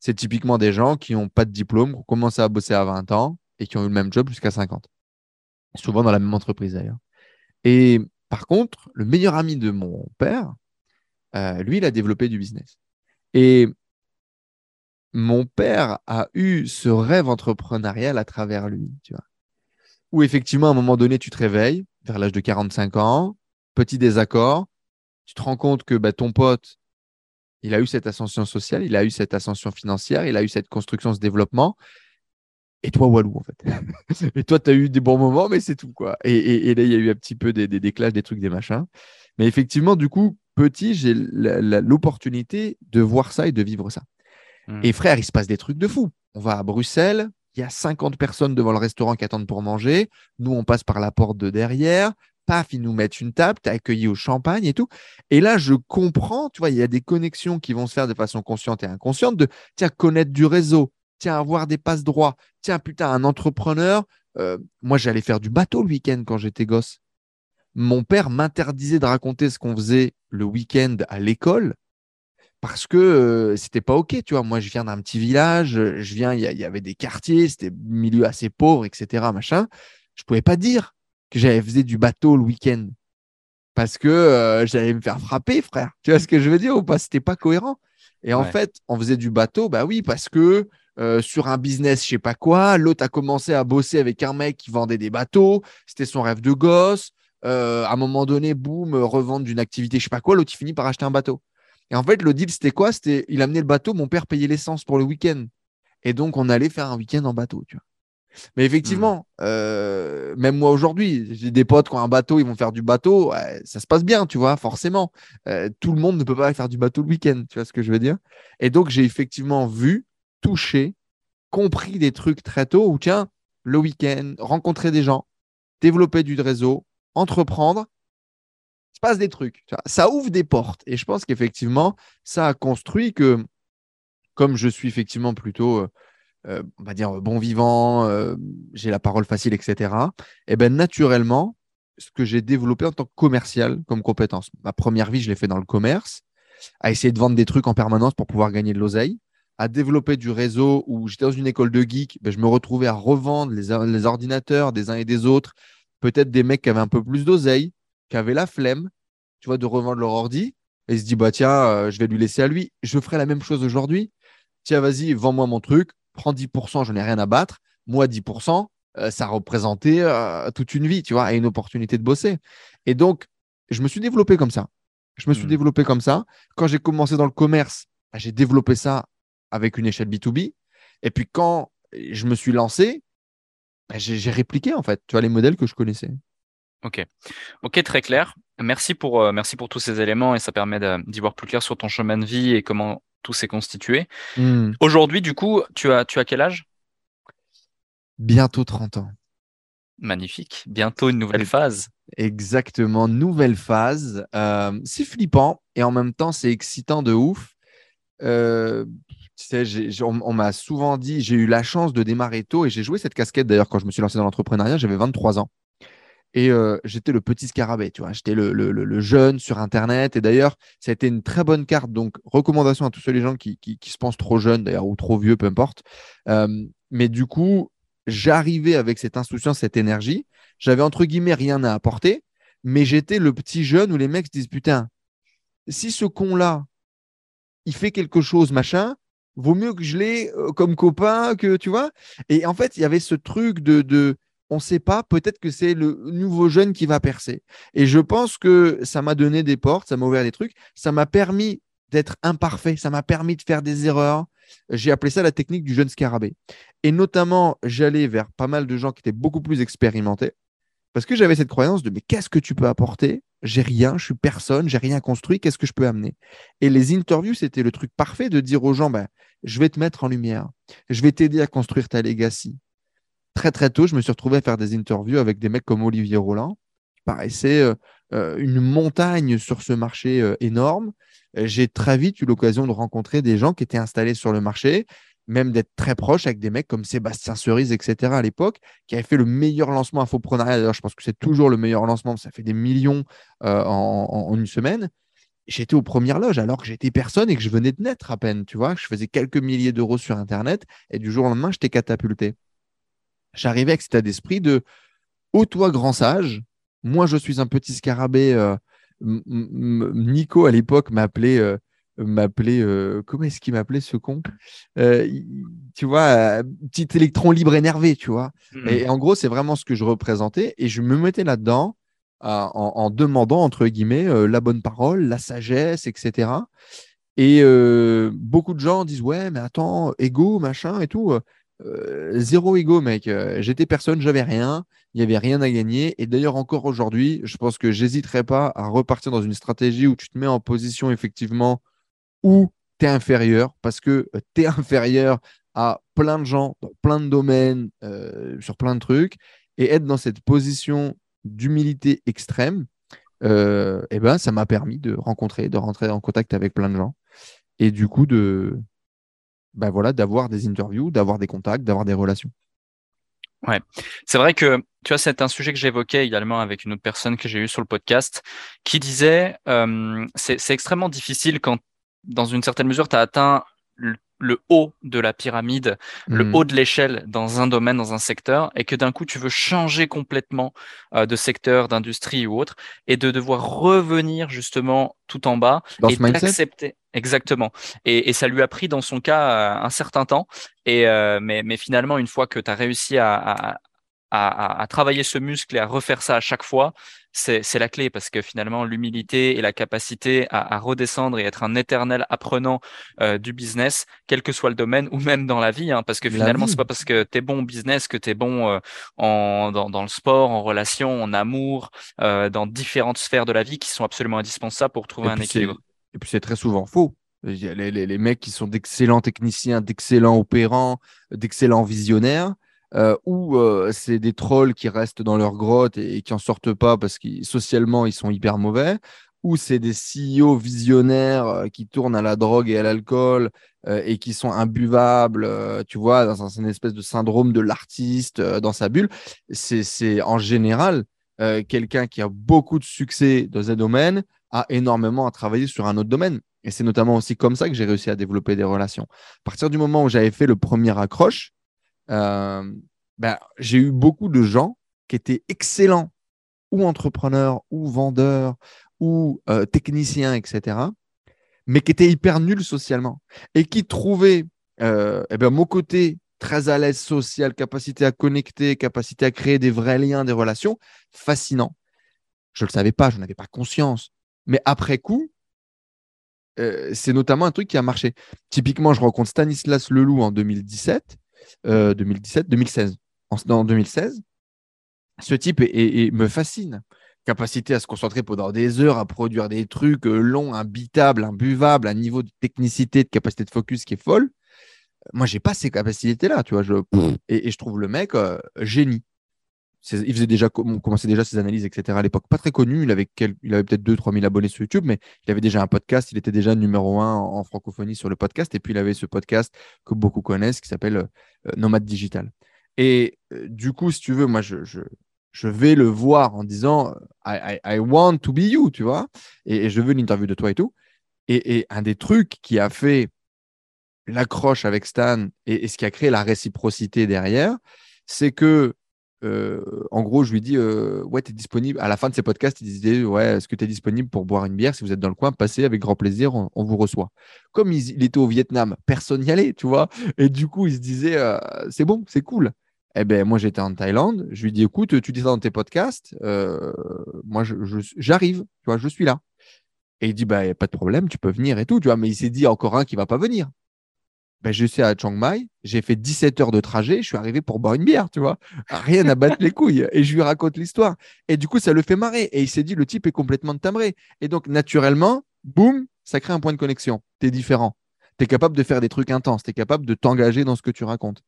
c'est typiquement des gens qui n'ont pas de diplôme, qui ont commencé à bosser à 20 ans et qui ont eu le même job jusqu'à 50. Souvent dans la même entreprise d'ailleurs. Et par contre, le meilleur ami de mon père, euh, lui, il a développé du business. Et mon père a eu ce rêve entrepreneurial à travers lui, tu vois. Où effectivement, à un moment donné, tu te réveilles, vers l'âge de 45 ans, petit désaccord, tu te rends compte que bah, ton pote, il a eu cette ascension sociale, il a eu cette ascension financière, il a eu cette construction, ce développement. Et toi, Walou, en fait. et toi, tu as eu des bons moments, mais c'est tout, quoi. Et, et- et là, il y a eu un petit peu des, des, des clashs, des trucs, des machins. Mais effectivement, du coup, petit, j'ai l'opportunité de voir ça et de vivre ça. Mm. Et frère, il se passe des trucs de fou. On va à Bruxelles, il y a 50 personnes devant le restaurant qui attendent pour manger. Nous, on passe par la porte de derrière. Paf, ils nous mettent une table, t'es accueilli au champagne et tout. Et là, je comprends, tu vois, il y a des connexions qui vont se faire de façon consciente et inconsciente de, tiens, connaître du réseau, tiens, avoir des passes droits, tiens, putain, un entrepreneur, euh, moi, j'allais faire du bateau le week-end quand j'étais gosse. Mon père m'interdisait de raconter ce qu'on faisait le week-end à l'école parce que euh, c'était pas OK, tu vois. Moi, je viens d'un petit village, je viens, il y, avait des quartiers, c'était milieu assez pauvre, etc. Machin. Je pouvais pas dire que j'avais fait du bateau le week-end parce que euh, j'allais me faire frapper, frère. Tu vois ce que je veux dire ou pas? C'était pas cohérent. Et en fait, on faisait du bateau, bah oui, parce que euh, sur un business, je sais pas quoi, l'autre a commencé à bosser avec un mec qui vendait des bateaux, c'était son rêve de gosse. Euh, à un moment donné, boum, revendre d'une activité, je sais pas quoi, l'autre il finit par acheter un bateau. Et en fait, le deal, c'était quoi? C'était, il amenait le bateau, mon père payait l'essence pour le week-end. Et donc, on allait faire un week-end en bateau, tu vois. Mais effectivement, hmm. euh, même moi aujourd'hui, j'ai des potes qui ont un bateau, ils vont faire du bateau, ça se passe bien, tu vois, forcément. Euh, tout le monde ne peut pas faire du bateau le week-end, tu vois ce que je veux dire? Et donc, j'ai effectivement vu, touché, compris des trucs très tôt où, tiens, le week-end, rencontrer des gens, développer du réseau, entreprendre, se passe des trucs. Ça ouvre des portes. Et je pense qu'effectivement, ça a construit que, comme je suis effectivement plutôt euh, euh, on va dire, bon vivant, euh, j'ai la parole facile, etc., et eh ben naturellement, ce que j'ai développé en tant que commercial comme compétence. Ma première vie, je l'ai fait dans le commerce, à essayer de vendre des trucs en permanence pour pouvoir gagner de l'oseille, à développer du réseau où j'étais dans une école de geek, ben, je me retrouvais à revendre les, les ordinateurs des uns et des autres, peut-être des mecs qui avaient un peu plus d'oseille, qui avaient la flemme, tu vois, de revendre leur ordi, et se dit, bah tiens, euh, je vais lui laisser à lui. Je ferai la même chose aujourd'hui. Tiens, vas-y, vends-moi mon truc, prends 10%, je n'ai rien à battre. Moi, 10%, euh, ça représentait euh, toute une vie, tu vois, et une opportunité de bosser. Et donc, je me suis développé comme ça. Je me suis hmm. développé comme ça. Quand j'ai commencé dans le commerce, bah, j'ai développé ça avec une échelle B2B. Et puis, quand je me suis lancé, bah, j'ai répliqué, en fait, tu vois, les modèles que je connaissais. Ok, ok, très clair. Merci pour, euh, merci pour tous ces éléments et ça permet d'y voir plus clair sur ton chemin de vie et comment tout s'est constitué. Hmm. Aujourd'hui, du coup, tu as, tu as quel âge? Bientôt 30 ans. Magnifique. Bientôt une nouvelle phase. Exactement, nouvelle phase. Euh, c'est flippant et en même temps, c'est excitant de ouf. Euh, tu sais, on, m'a souvent dit, j'ai eu la chance de démarrer tôt et j'ai joué cette casquette d'ailleurs quand je me suis lancé dans l'entrepreneuriat, j'avais 23 ans. Et euh, j'étais le petit scarabée, tu vois. J'étais le, jeune sur Internet. Et d'ailleurs, ça a été une très bonne carte. Donc, recommandation à tous ceux les gens qui, se pensent trop jeunes, d'ailleurs, ou trop vieux, peu importe. Euh, mais du coup, j'arrivais avec cette insouciance, cette énergie. J'avais entre guillemets rien à apporter. Mais j'étais le petit jeune où les mecs se disent Putain, si ce con-là, il fait quelque chose, machin, vaut mieux que je l'ai euh, comme copain, que tu vois. Et en fait, il y avait ce truc de on ne sait pas, peut-être que c'est le nouveau jeune qui va percer. Et je pense que ça m'a donné des portes, ça m'a ouvert des trucs, ça m'a permis d'être imparfait, ça m'a permis de faire des erreurs. J'ai appelé ça la technique du jeune scarabée. Et notamment, j'allais vers pas mal de gens qui étaient beaucoup plus expérimentés, parce que j'avais cette croyance de mais qu'est-ce que tu peux apporter? J'ai rien, je suis personne, j'ai rien construit, qu'est-ce que je peux amener? Et les interviews, c'était le truc parfait de dire aux gens, ben, je vais te mettre en lumière, je vais t'aider à construire ta legacy, très très tôt, je me suis retrouvé à faire des interviews avec des mecs comme Olivier Roland, qui paraissait euh, euh, une montagne sur ce marché euh, énorme. J'ai très vite eu l'occasion de rencontrer des gens qui étaient installés sur le marché, même d'être très proche avec des mecs comme Sébastien Cerise, etc. à l'époque, qui avait fait le meilleur lancement infoprenariat. D'ailleurs, je pense que c'est toujours le meilleur lancement, ça fait des millions en, une semaine j'étais aux premières loges alors que j'étais personne et que je venais de naître à peine, tu vois, je faisais quelques milliers d'euros sur Internet et du jour au lendemain, j'étais catapulté j'arrivais avec cet état d'esprit de Ô toi, grand sage, moi je suis un petit scarabée. Euh, Nico à l'époque m'appelait. Euh, m'appelait euh, comment est-ce qu'il m'appelait ce con tu vois petit électron libre énervé tu vois hmm. et, en gros c'est vraiment ce que je représentais et je me mettais là-dedans en, demandant entre guillemets la bonne parole la sagesse etc et beaucoup de gens disent ouais mais attends ego machin et tout euh, zéro ego, mec. Euh, j'étais personne, j'avais rien. Il n'y avait rien à gagner. Et d'ailleurs, encore aujourd'hui, je pense que j'hésiterai pas à repartir dans une stratégie où tu te mets en position effectivement où tu es inférieur parce que euh, tu es inférieur à plein de gens, dans plein de domaines, sur plein de trucs. Et être dans cette position d'humilité extrême, eh ben, ça m'a permis de rencontrer, de rentrer en contact avec plein de gens. Et du coup, de, bah voilà, d'avoir des interviews, d'avoir des contacts, d'avoir des relations. Ouais, c'est vrai que tu vois, c'est un sujet que j'évoquais également avec une autre personne que j'ai eue sur le podcast qui disait euh, c'est extrêmement difficile quand, dans une certaine mesure, tu as atteint le, haut de la pyramide, le Hmm. haut de l'échelle dans un domaine, dans un secteur, et que d'un coup, tu veux changer complètement euh, de secteur, d'industrie ou autre, et de devoir revenir justement tout en bas Dans et d'accepter. Exactement. Et, et ça lui a pris dans son cas euh, un certain temps. Et euh, mais, mais finalement, une fois que tu as réussi à, à, à, à, travailler ce muscle et à refaire ça à chaque fois, c'est la clé parce que finalement, l'humilité et la capacité à, à, redescendre et être un éternel apprenant euh, du business, quel que soit le domaine ou même dans la vie, hein, parce que finalement, c'est pas parce que tu es bon au business que tu es bon euh, en, dans, dans, le sport, en relation, en amour, euh, dans différentes sphères de la vie qui sont absolument indispensables pour trouver et un équilibre. Et puis c'est très souvent faux. Les, les, les mecs qui sont d'excellents techniciens, d'excellents opérants, d'excellents visionnaires, euh, ou euh, c'est des trolls qui restent dans leur grotte et, qui en sortent pas parce que socialement ils sont hyper mauvais, ou c'est des CEO visionnaires euh, qui tournent à la drogue et à l'alcool et qui sont imbuvables, tu vois, dans un, une espèce de syndrome de l'artiste dans sa bulle. C'est en général quelqu'un qui a beaucoup de succès dans un domaine a énormément à travailler sur un autre domaine. Et c'est notamment aussi comme ça que j'ai réussi à développer des relations. À partir du moment où j'avais fait le premier accroche, ben, j'ai eu beaucoup de gens qui étaient excellents, ou entrepreneurs, ou vendeurs, ou euh, techniciens, etc., mais qui étaient hyper nuls socialement et qui trouvaient euh, eh ben, mon côté très à l'aise social, capacité à connecter, capacité à créer des vrais liens, des relations, fascinant. Je ne le savais pas, je n'en avais pas conscience. Mais après coup, euh, c'est notamment un truc qui a marché. Typiquement, je rencontre Stanislas Leloup en 2017, euh, 2017, 2016. En, en 2016, ce type est, est, est, me fascine. Capacité à se concentrer pendant des heures, à produire des trucs longs, imbitables, imbuvables, un niveau de technicité, de capacité de focus qui est folle. Moi, j'ai pas ces capacités-là, tu vois. Je, et, et, je trouve le mec euh, génie. Il faisait déjà, commençait déjà ses analyses, etc. à l'époque. Pas très connu. Il avait, avait peut-être 2-3 000 abonnés sur YouTube, mais il avait déjà un podcast. Il était déjà numéro un en, en, francophonie sur le podcast. Et puis, il avait ce podcast que beaucoup connaissent qui s'appelle euh, Nomade Digital. Et euh, du coup, si tu veux, moi, je, je, vais le voir en disant I, I, I, want to be you, tu vois, et, je veux une interview de toi et tout. Et, un des trucs qui a fait l'accroche avec Stan et, ce qui a créé la réciprocité derrière, c'est que, euh, en gros, je lui dis euh, Ouais, tu disponible. À la fin de ces podcasts, il disait Ouais, est-ce que tu es disponible pour boire une bière Si vous êtes dans le coin, passez avec grand plaisir, on, vous reçoit. Comme il, était au Vietnam, personne n'y allait, tu vois. Et du coup, il se disait euh, C'est bon, c'est cool. Eh ben, moi, j'étais en Thaïlande. Je lui dis, écoute, tu dis ça dans tes podcasts. Moi, j'arrive. Tu vois, je suis là. Et il dit, bah, pas de problème, tu peux venir et tout. Tu vois, mais il s'est dit encore un qui va pas venir. Ben, je suis à Chiang Mai. J'ai fait 17 heures de trajet. Je suis arrivé pour boire une bière, tu vois. Rien à battre les couilles. Et je lui raconte l'histoire. Et du coup, ça le fait marrer. Et il s'est dit, le type est complètement timbré. Et donc, naturellement, boum, ça crée un point de connexion. Tu es différent. Tu es capable de faire des trucs intenses. Tu es capable de t'engager dans ce que tu racontes.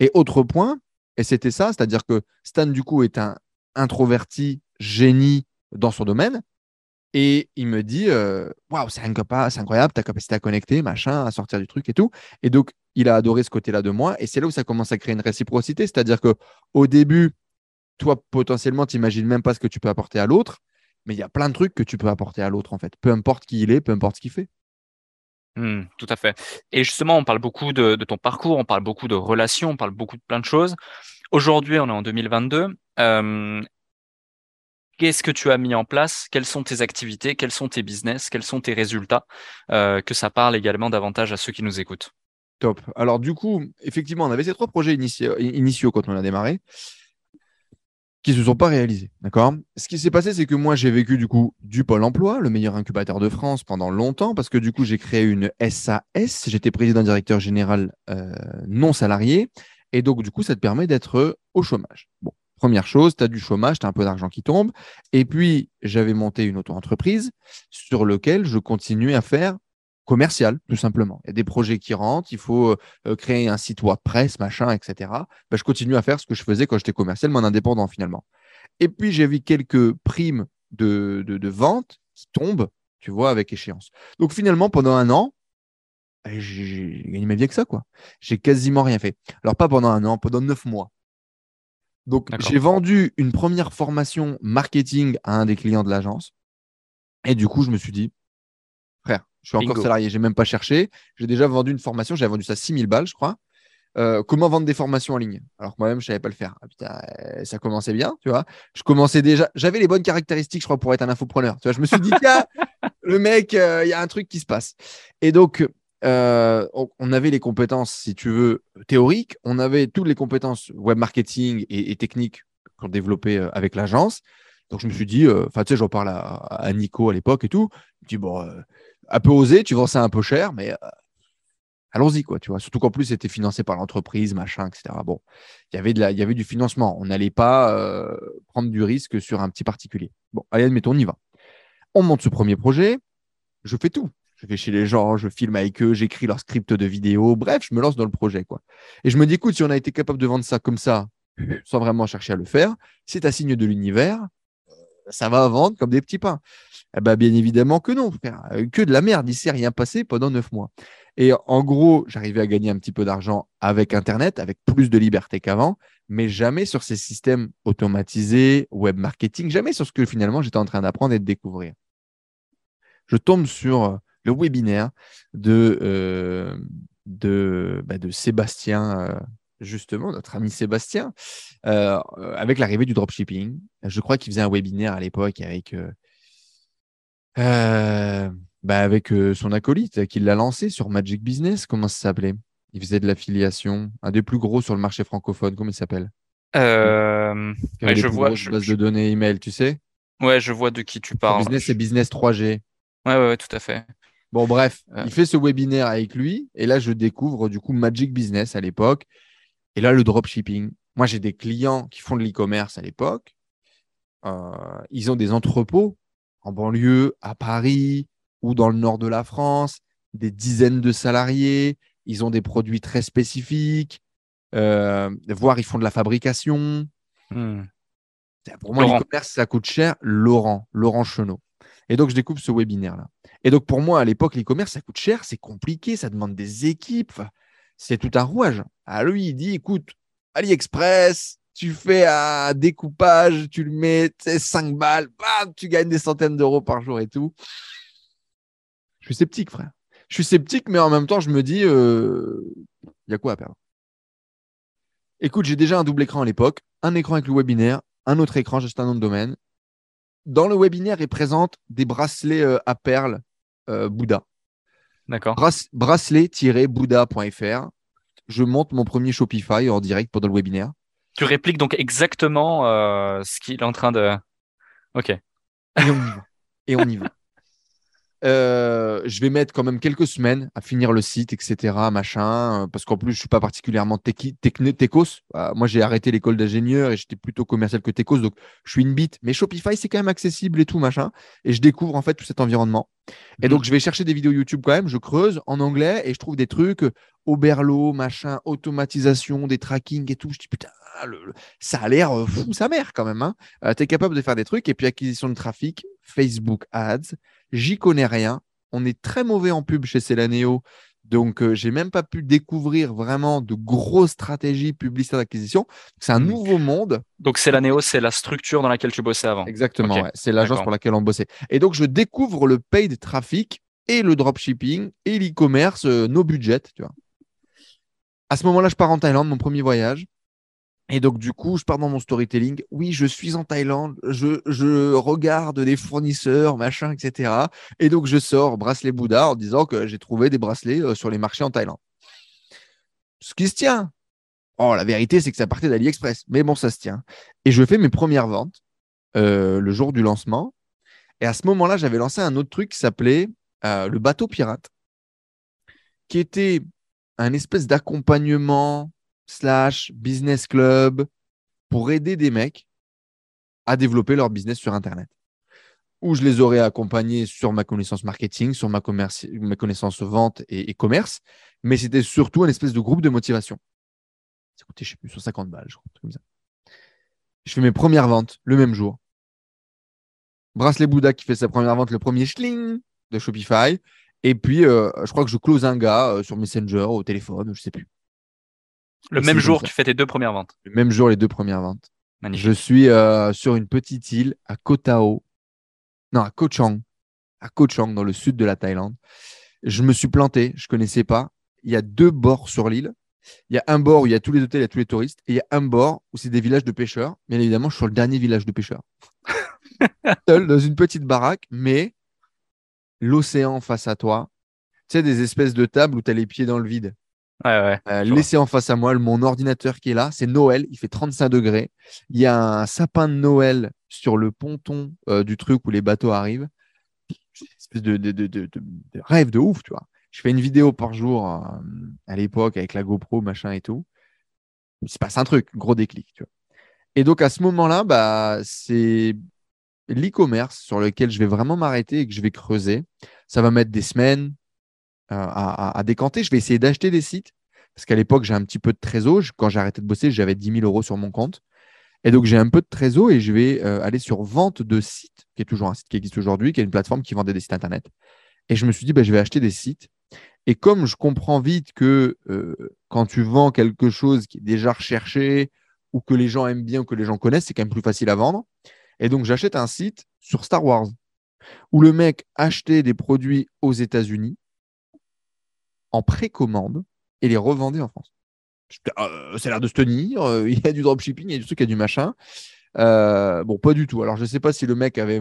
Et autre point, et c'était ça, c'est-à-dire que Stan, du coup, est un introverti génie dans son domaine. Et il me dit Waouh, wow, c'est incroyable, ta capacité à connecter, machin, à sortir du truc et tout. Et donc, il a adoré ce côté-là de moi. Et c'est là où ça commence à créer une réciprocité. C'est-à-dire qu'au début, toi, potentiellement, tu n'imagines même pas ce que tu peux apporter à l'autre. Mais il y a plein de trucs que tu peux apporter à l'autre, en fait. Peu importe qui il est, peu importe ce qu'il fait. Mmh, tout à fait. Et justement, on parle beaucoup de, ton parcours, on parle beaucoup de relations, on parle beaucoup de plein de choses. Aujourd'hui, on est en 2022. Euh, Qu'est-ce que tu as mis en place Quelles sont tes activités Quels sont tes business Quels sont tes résultats euh, Que ça parle également davantage à ceux qui nous écoutent. Top. Alors du coup, effectivement, on avait ces trois projets initiaux, initiaux quand on a démarré qui ne se sont pas réalisés. D'accord? Ce qui s'est passé, c'est que moi, j'ai vécu du coup du Pôle emploi, le meilleur incubateur de France pendant longtemps, parce que du coup, j'ai créé une SAS. J'étais président directeur général euh, non salarié. Et donc, du coup, ça te permet d'être au chômage. Bon, première chose, tu as du chômage, tu as un peu d'argent qui tombe. Et puis, j'avais monté une auto-entreprise sur laquelle je continuais à faire commercial, tout simplement. Il y a des projets qui rentrent, il faut euh, créer un site WordPress, machin, etc. Ben, je continue à faire ce que je faisais quand j'étais commercial, mais en indépendant finalement. Et puis, j'ai vu quelques primes de, de, de, vente qui tombent, tu vois, avec échéance. Donc, finalement, pendant un an, j'ai gagné ma vie avec ça, quoi. J'ai quasiment rien fait. Alors, pas pendant un an, pendant neuf mois. Donc, j'ai vendu une première formation marketing à un des clients de l'agence. Et du coup, je me suis dit, frère, je suis encore Bingo. salarié, j'ai même pas cherché. J'ai déjà vendu une formation, j'avais vendu ça 6000 balles, je crois. Euh, comment vendre des formations en ligne? Alors que moi-même, je savais pas le faire. Ah, putain, euh, ça commençait bien, tu vois. Je commençais déjà, j'avais les bonnes caractéristiques, je crois, pour être un infopreneur. Tu vois, je me suis dit, tiens, le mec, euh, il y a un truc qui se passe. Et donc, euh, on, avait les compétences, si tu veux, théoriques. On avait toutes les compétences web marketing et, techniques qu'on développait euh, avec l'agence. Donc, je me suis dit, euh, enfin, tu sais, j'en parle à, Nico à l'époque et tout. Je me dis, bon, un peu osé, tu vends ça un peu cher, mais allons-y, quoi, tu vois. Surtout qu'en plus, c'était financé par l'entreprise, machin, etc. Bon, il y avait, il y avait du financement. On n'allait pas prendre du risque sur un petit particulier. Bon, allez, admettons, on y va. On monte ce premier projet. Je fais tout. Je vais chez les gens, je filme avec eux, j'écris leur script de vidéo. Bref, je me lance dans le projet, quoi. Et je me dis, écoute, si on a été capable de vendre ça comme ça, sans vraiment chercher à le faire, c'est un signe de l'univers. euh, Ça va vendre comme des petits pains. Eh ben, bien évidemment que non, frère. Euh, Que de la merde. Il s'est rien passé pendant neuf mois. Et en gros, j'arrivais à gagner un petit peu d'argent avec Internet, avec plus de liberté qu'avant, mais jamais sur ces systèmes automatisés, web marketing, jamais sur ce que finalement j'étais en train d'apprendre et de découvrir. Je tombe sur euh, le webinaire de, euh, de, bah, de Sébastien, euh, justement, notre ami Sébastien, euh, avec l'arrivée du dropshipping. Je crois qu'il faisait un webinaire à l'époque avec, bah, avec son acolyte qui l'a lancé sur Magic Business. Comment ça s'appelait? Il faisait de l'affiliation, un des plus gros sur le marché francophone. Comment il s'appelle? Euh, Ouais, je vois, je- bases je- de données email, tu sais? Ouais, je vois de qui tu parles. business, c'est Business 3G. Ouais, ouais, ouais, tout à fait. Bon, bref, il fait ce webinaire avec lui. Et là, je découvre du coup Magic Business à l'époque. Et là, le dropshipping. Moi, j'ai des clients qui font de l'e-commerce à l'époque. Euh, ils ont des entrepôts en banlieue, à Paris ou dans le nord de la France, des dizaines de salariés. Ils ont des produits très spécifiques. Euh, voire, ils font de la fabrication. Hmm. Pour moi, l'e-commerce, ça coûte cher. Laurent, Laurent Chenot. Et donc, je découvre ce webinaire-là. Et donc, pour moi, à l'époque, l'e-commerce, ça coûte cher, c'est compliqué, ça demande des équipes. C'est tout un rouage. À lui, il dit écoute, AliExpress, tu fais un découpage, tu le mets, tu sais, 5 balles, bam, tu gagnes des centaines d'euros par jour et tout. Je suis sceptique, frère. Je suis sceptique, mais en même temps, je me dis il y a quoi à perdre? Écoute, j'ai déjà un double écran à l'époque, un écran avec le webinaire, un autre écran, juste un nom de domaine. Dans le webinaire, il présente des bracelets euh, à perles euh, Bouddha. D'accord. Brace- Bracelet-bouddha.fr. Je monte mon premier Shopify en direct pendant le webinaire. Tu répliques donc exactement euh, ce qu'il est en train de. Ok. Et on y va. Et on y va. Euh, je vais mettre quand même quelques semaines à finir le site, etc. Machin, euh, parce qu'en plus, je suis pas particulièrement techos. Euh, moi, j'ai arrêté l'école d'ingénieur et j'étais plutôt commercial que techos, donc je suis une bite. Mais Shopify, c'est quand même accessible et tout, machin. Et je découvre en fait tout cet environnement. Et donc, je vais chercher des vidéos YouTube quand même. Je creuse en anglais et je trouve des trucs Oberlo, machin, automatisation, des tracking et tout. Je dis putain, le- le- ça a l'air fou sa mère quand même. Hein. tu es capable de faire des trucs et puis acquisition de trafic, Facebook Ads. J'y connais rien. On est très mauvais en pub chez Celaneo. Donc, euh, j'ai même pas pu découvrir vraiment de grosses stratégies publicitaires d'acquisition. C'est un Hmm. nouveau monde. Donc c'est c'est la structure dans laquelle tu bossais avant. Exactement. Ouais. C'est l'agence pour laquelle on bossait. Et donc, je découvre le paid traffic et le dropshipping et l'e-commerce, euh, no budget, tu vois. À ce moment-là, je pars en Thaïlande, mon premier voyage. Et donc, du coup, je pars dans mon storytelling. Oui, je suis en Thaïlande. Je, regarde des fournisseurs, machin, etc. Et donc, je sors bracelet Bouddha en disant que j'ai trouvé des bracelets euh, sur les marchés en Thaïlande. Ce qui se tient. Oh, la vérité, c'est que ça partait d'AliExpress. Mais bon, ça se tient. Et je fais mes premières ventes euh, le jour du lancement. Et à ce moment-là, j'avais lancé un autre truc qui s'appelait euh, le bateau pirate, qui était un espèce d'accompagnement slash business club pour aider des mecs à développer leur business sur Internet. Où je les aurais accompagnés sur ma connaissance marketing, sur ma, connaissance vente et, commerce, mais c'était surtout un espèce de groupe de motivation. Ça coûtait, je sais plus, 150 balles, je crois, comme ça. Je fais mes premières ventes le même jour. Bracelet Bouddha qui fait sa première vente, le premier schling de Shopify. Et puis, euh, je crois que je close un gars euh, sur Messenger, au téléphone, je sais plus. Le Et même jour, ça. tu fais tes deux premières ventes. Le même jour, les deux premières ventes. Magnifique. Je suis euh, sur une petite île à Koh Tao. Non, à Koh Chang. À Koh Chang, dans le sud de la Thaïlande. Je me suis planté, je connaissais pas. Il y a deux bords sur l'île. Il y a un bord où il y a tous les hôtels, il y a tous les touristes. Et il y a un bord où c'est des villages de pêcheurs. Bien évidemment, je suis sur le dernier village de pêcheurs. Seul dans une petite baraque, mais l'océan face à toi. Tu sais, des espèces de tables où tu as les pieds dans le vide. Ouais, ouais. Euh, laissé en face à moi, mon ordinateur qui est là, c'est Noël, il fait 35 degrés. Il y a un sapin de Noël sur le ponton euh, du truc où les bateaux arrivent. C'est une espèce de, de, de, de- de- de rêve de ouf, tu vois. Je fais une vidéo par jour euh, à l'époque avec la GoPro, machin et tout. Il se passe un truc, gros déclic, tu vois. Et donc à ce moment-là, bah, c'est l'e-commerce sur lequel je vais vraiment m'arrêter et que je vais creuser. Ça va mettre des semaines à, à- décanter. Je vais essayer d'acheter des sites parce qu'à l'époque, j'ai un petit peu de trésor. Quand j'ai arrêté de bosser, j'avais 10 000 euros sur mon compte. Et donc, j'ai un peu de trésor et je vais euh, aller sur vente de sites, qui est toujours un site qui existe aujourd'hui, qui est une plateforme qui vendait des sites Internet. Et je me suis dit, bah, je vais acheter des sites. Et comme je comprends vite que euh, quand tu vends quelque chose qui est déjà recherché ou que les gens aiment bien ou que les gens connaissent, c'est quand même plus facile à vendre. Et donc, j'achète un site sur Star Wars où le mec achetait des produits aux États-Unis en précommande et les revendait en France. Euh, ça a l'air de se tenir, euh, il y a du dropshipping, il y a du truc, il y a du machin. Euh, bon, pas du tout. Alors, je ne sais pas si le mec avait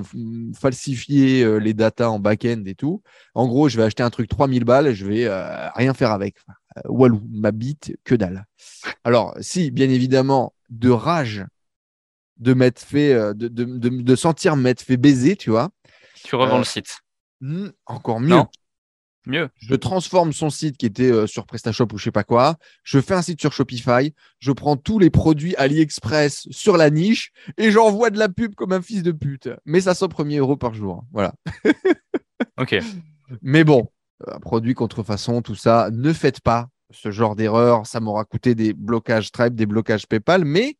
falsifié les datas en back-end et tout. En gros, je vais acheter un truc 3000 balles et je vais rien faire avec. Enfin, Walou, ma bite, que dalle. Alors, si, bien évidemment, de rage de m'être fait, de, de, de, de sentir m'être fait baiser, tu vois, Tu revends le site. hmm, encore mieux. Non. Mieux. Je transforme son site qui était euh, sur PrestaShop ou je sais pas quoi. Je fais un site sur Shopify. Je prends tous les produits AliExpress sur la niche et j'envoie de la pub comme un fils de pute. Mais ça sort premier euro par jour. Voilà. Ok. Mais bon, euh, produit contrefaçon, tout ça, ne faites pas ce genre d'erreur. Ça m'aura coûté des blocages Stripe, des blocages PayPal, mais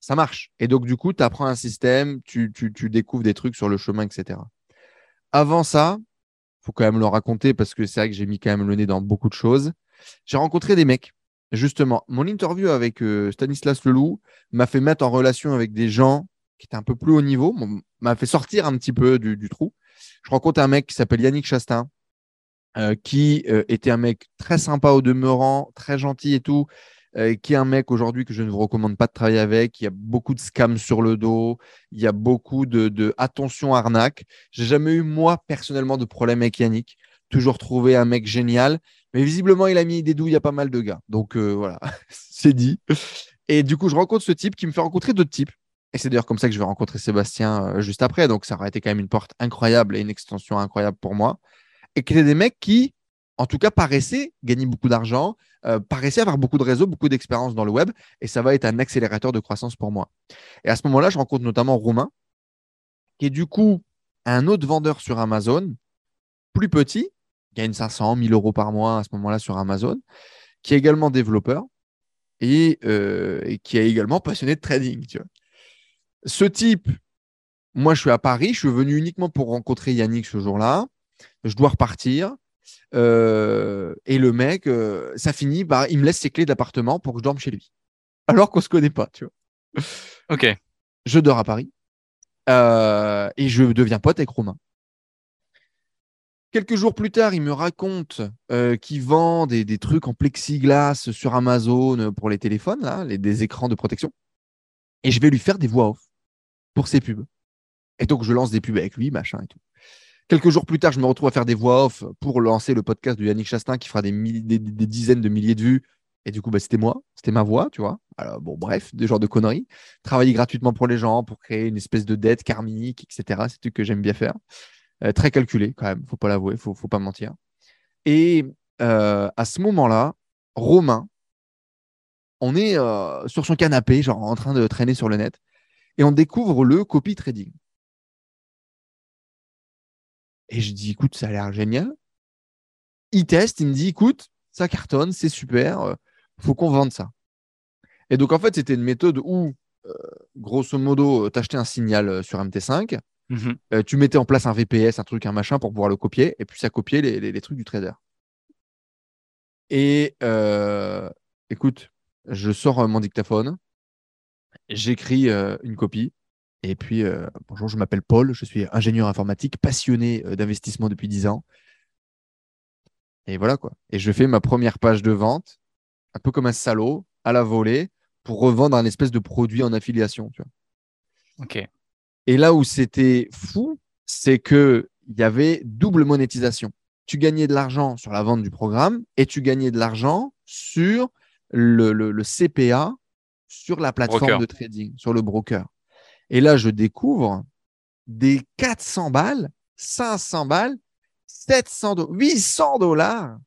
ça marche. Et donc, du coup, tu apprends un système, tu, tu, tu découvres des trucs sur le chemin, etc. Avant ça, faut quand même le raconter parce que c'est vrai que j'ai mis quand même le nez dans beaucoup de choses. J'ai rencontré des mecs. Justement, mon interview avec euh, Stanislas Leloup m'a fait mettre en relation avec des gens qui étaient un peu plus haut niveau, m'a fait sortir un petit peu du, du trou. Je rencontre un mec qui s'appelle Yannick Chastain, euh, qui euh, était un mec très sympa au demeurant, très gentil et tout, euh, qui est un mec aujourd'hui que je ne vous recommande pas de travailler avec. Il y a beaucoup de scams sur le dos, il y a beaucoup de, de attention arnaque. J'ai jamais eu, moi, personnellement, de problème avec Yannick. Toujours trouvé un mec génial. Mais visiblement, il a mis des douilles à pas mal de gars. Donc euh, voilà, c'est dit. Et du coup, je rencontre ce type qui me fait rencontrer d'autres types. Et c'est d'ailleurs comme ça que je vais rencontrer Sébastien euh, juste après. Donc ça aurait été quand même une porte incroyable et une extension incroyable pour moi. Et qui étaient des mecs qui, en tout cas, paraissaient gagner beaucoup d'argent, euh, paraissaient avoir beaucoup de réseaux, beaucoup d'expérience dans le web. Et ça va être un accélérateur de croissance pour moi. Et à ce moment-là, je rencontre notamment Romain, qui est du coup un autre vendeur sur Amazon, plus petit, gagne 500, 1000 euros par mois à ce moment-là sur Amazon, qui est également développeur et, euh, et qui est également passionné de trading. Tu vois. Ce type, moi je suis à Paris, je suis venu uniquement pour rencontrer Yannick ce jour-là, je dois repartir. Euh, et le mec, euh, ça finit par, il me laisse ses clés d'appartement pour que je dorme chez lui. Alors qu'on se connaît pas, tu vois. Ok. Je dors à Paris euh, et je deviens pote avec Romain. Quelques jours plus tard, il me raconte qu'il vend des, des trucs en plexiglas sur Amazon pour les téléphones, là, les, des écrans de protection. Et je vais lui faire des voix off pour ses pubs. Et donc, je lance des pubs avec lui, machin et tout. Quelques jours plus tard, je me retrouve à faire des voix off pour lancer le podcast de Yannick Chastain qui fera des, dizaines de milliers de vues. Et du coup, bah, c'était moi, c'était ma voix, tu vois. Alors, bon, bref, des genres de conneries. Travailler gratuitement pour les gens, pour créer une espèce de dette karmique, etc. C'est truc que j'aime bien faire. Euh, très calculé, quand même, faut pas l'avouer, faut, faut pas mentir. Et euh, à ce moment-là, Romain, on est euh, sur son canapé, genre en train de traîner sur le net, et on découvre le copy trading. Et je dis, écoute, ça a l'air génial. Il teste, il me dit, écoute, ça cartonne, c'est super, euh, faut qu'on vende ça. Et donc, en fait, c'était une méthode où, euh, grosso modo, tu achetais un signal euh, sur MT5, Mhm. euh, tu mettais en place un VPS, un truc, un machin pour pouvoir le copier, et puis ça copiait les, les- les trucs du trader. Et euh, écoute, je sors euh, mon dictaphone, j'écris euh, une copie. Et puis, euh, bonjour, je m'appelle Paul, je suis ingénieur informatique, passionné euh, d'investissement depuis 10 ans. Et voilà quoi. Et je fais ma première page de vente, un peu comme un salaud, à la volée, pour revendre un espèce de produit en affiliation. Tu vois. Ok. Et là où c'était fou, c'est que il y avait double monétisation. Tu gagnais de l'argent sur la vente du programme et tu gagnais de l'argent sur le, le- le CPA sur la plateforme Broker. de trading, sur le broker. Et là, je découvre des 400 balles, 500 balles, 700, do- 800 dollars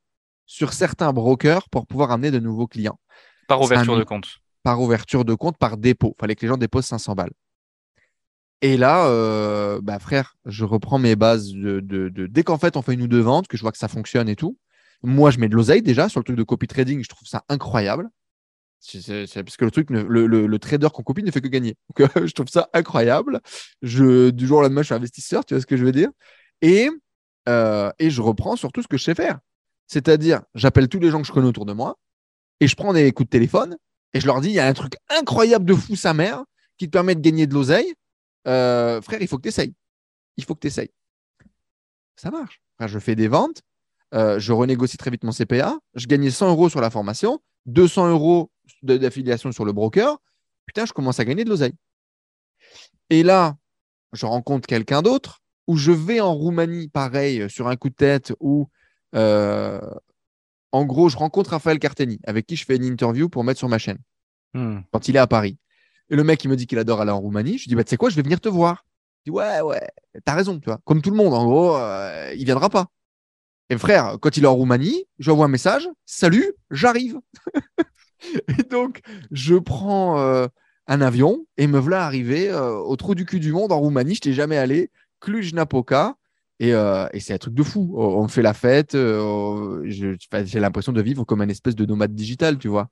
sur certains brokers pour pouvoir amener de nouveaux clients Par ouverture de compte. par ouverture de compte, par dépôt. Il fallait que les gens déposent 500 balles. Et là, euh, bah frère, je reprends mes bases de, de- de- dès qu'en fait on fait une ou deux ventes, que je vois que ça fonctionne et tout. Moi, je mets de l'oseille déjà sur le truc de copy trading. Je trouve ça incroyable. C'est- parce que le truc, le, le- trader qu'on copie ne fait que gagner. Euh, je trouve ça incroyable. Je, du jour au lendemain, je suis investisseur. Tu vois ce que je veux dire? Et, euh, et je reprends sur tout ce que je sais faire. C'est-à-dire, j'appelle tous les gens que je connais autour de moi et je prends des coups de téléphone et je leur dis, il y a un truc incroyable de fou sa mère qui te permet de gagner de l'oseille. Euh, frère, il faut que tu essayes. Il faut que tu essayes. Ça marche. Je fais des ventes. je renégocie très vite mon CPA. Je gagnais 100 euros sur la formation, 200 euros d'affiliation sur le broker. Putain, je commence à gagner de l'oseille. Et là, je rencontre quelqu'un d'autre ou je vais en Roumanie, pareil, sur un coup de tête où, euh, en gros, je rencontre Raphaël Carteni, avec qui je fais une interview pour mettre sur ma chaîne Hmm. quand il est à Paris. Et le mec, il me dit qu'il adore aller en Roumanie. Je lui dis, bah, tu sais quoi, je vais venir te voir. Il dit, ouais, ouais, t'as raison, tu vois. Comme tout le monde, en gros, euh, il viendra pas. Et frère, quand il est en Roumanie, je lui envoie un message, salut, j'arrive. et donc, je prends euh, un avion et me voilà arrivé euh, au trou du cul du monde en Roumanie. Je n'étais jamais allé, Cluj-Napoca. Et, euh, et c'est un truc de fou. On fait la fête. J'ai l'impression de vivre comme un espèce de nomade digital, tu vois.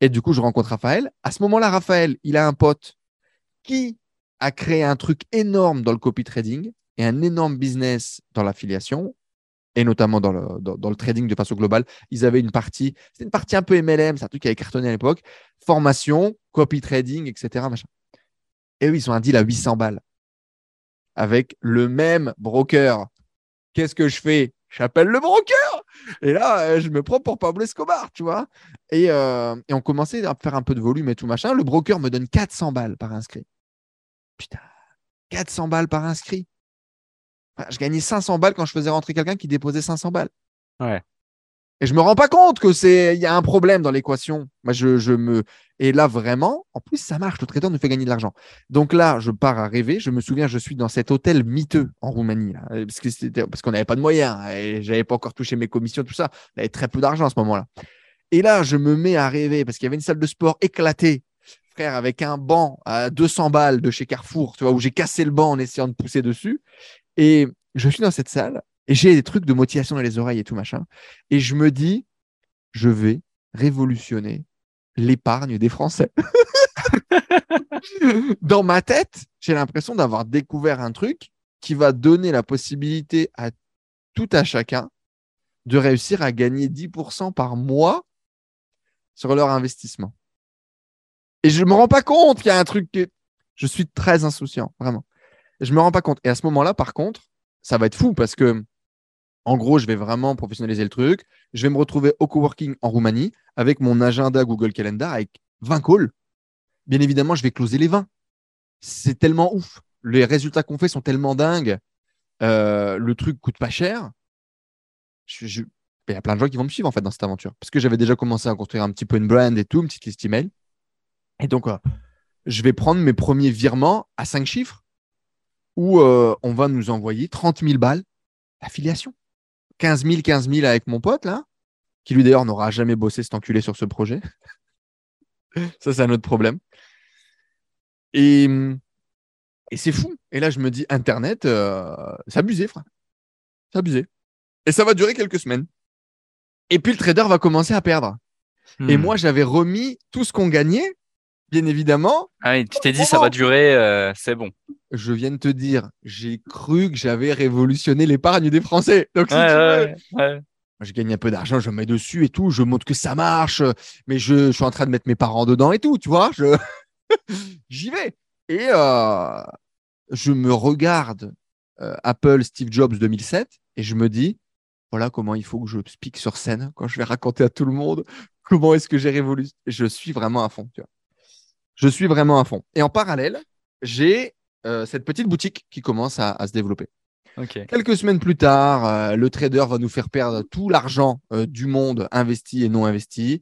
Et du coup, je rencontre Raphaël. À ce moment-là, Raphaël, il a un pote qui a créé un truc énorme dans le copy trading et un énorme business dans l'affiliation et notamment dans le, dans, le trading de façon globale. Ils avaient une partie, c'était une partie un peu MLM, c'est un truc qui avait cartonné à l'époque, formation, copy trading, etc. Machin. Et eux, ils ont un deal à 800 balles avec le même broker. Qu'est-ce que je fais? J'appelle le broker et là, euh, je me prends pour Pablo Escobar, tu vois. Et, euh, et on commençait à faire un peu de volume et tout machin. Le broker me donne 400 balles par inscrit. Putain, 400 balles par inscrit. Je gagnais 500 balles quand je faisais rentrer quelqu'un qui déposait 500 balles. Ouais. Et je me rends pas compte que c'est il y a un problème dans l'équation. Moi, je, je me et là vraiment, en plus ça marche. Le trader nous fait gagner de l'argent. Donc là, je pars à rêver. Je me souviens, je suis dans cet hôtel miteux en Roumanie là, parce que c'était parce qu'on n'avait pas de moyens hein, et j'avais pas encore touché mes commissions, tout ça. On avait très peu d'argent à ce moment-là. Et là, je me mets à rêver parce qu'il y avait une salle de sport éclatée, frère, avec un banc à 200 balles de chez Carrefour, tu vois, où j'ai cassé le banc en essayant de pousser dessus. Et je suis dans cette salle et j'ai des trucs de motivation dans les oreilles et tout machin. Et je me dis, je vais révolutionner l'épargne des Français. dans ma tête, j'ai l'impression d'avoir découvert un truc qui va donner la possibilité à tout à chacun de réussir à gagner 10% par mois sur leur investissement. Et je me rends pas compte qu'il y a un truc que je suis très insouciant, vraiment. Je me rends pas compte. Et à ce moment-là, par contre, ça va être fou parce que, en gros, je vais vraiment professionnaliser le truc. Je vais me retrouver au coworking en Roumanie avec mon agenda Google Calendar avec 20 calls. Bien évidemment, je vais closer les 20. C'est tellement ouf. Les résultats qu'on fait sont tellement dingues. Euh, le truc coûte pas cher. Il y a plein de gens qui vont me suivre en fait dans cette aventure parce que j'avais déjà commencé à construire un petit peu une brand et tout, une petite liste email. Et donc, euh, je vais prendre mes premiers virements à 5 chiffres où euh, on va nous envoyer 30 000 balles d'affiliation. 15 000, 15 000 avec mon pote là, qui lui d'ailleurs n'aura jamais bossé cet enculé sur ce projet. Ça, c'est un autre problème. Et, et c'est fou. Et là, je me dis, Internet, euh, c'est abusé, frère. C'est abusé. Et ça va durer quelques semaines. Et puis le trader va commencer à perdre. Et Hmm. moi, j'avais remis tout ce qu'on gagnait, bien évidemment. Ah oui, tu t'es dit ça va durer, euh, c'est bon. Je viens de te dire, j'ai cru que j'avais révolutionné l'épargne des Français. Donc, si Ouais, tu veux, ouais, ouais. je gagne un peu d'argent, je mets dessus et tout, je montre que ça marche, mais je, suis en train de mettre mes parents dedans et tout, tu vois, je j'y vais. Et euh, je me regarde euh, Apple Steve Jobs 2007 et je me dis, voilà comment il faut que je pique sur scène quand je vais raconter à tout le monde comment est-ce que j'ai révolu. Je suis vraiment à fond, tu vois. Je suis vraiment à fond. Et en parallèle, j'ai euh, cette petite boutique qui commence à se développer. Quelques semaines plus tard, euh, le trader va nous faire perdre tout l'argent euh, du monde investi et non investi.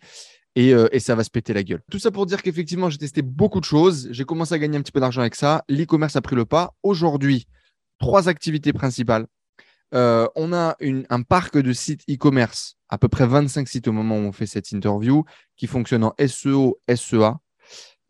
Et, ça va se péter la gueule. Tout ça pour dire qu'effectivement, j'ai testé beaucoup de choses. J'ai commencé à gagner un petit peu d'argent avec ça. L'e-commerce a pris le pas. Aujourd'hui, trois activités principales. on a un parc de sites e-commerce, à peu près 25 sites au moment où on fait cette interview, qui fonctionne en SEO, SEA,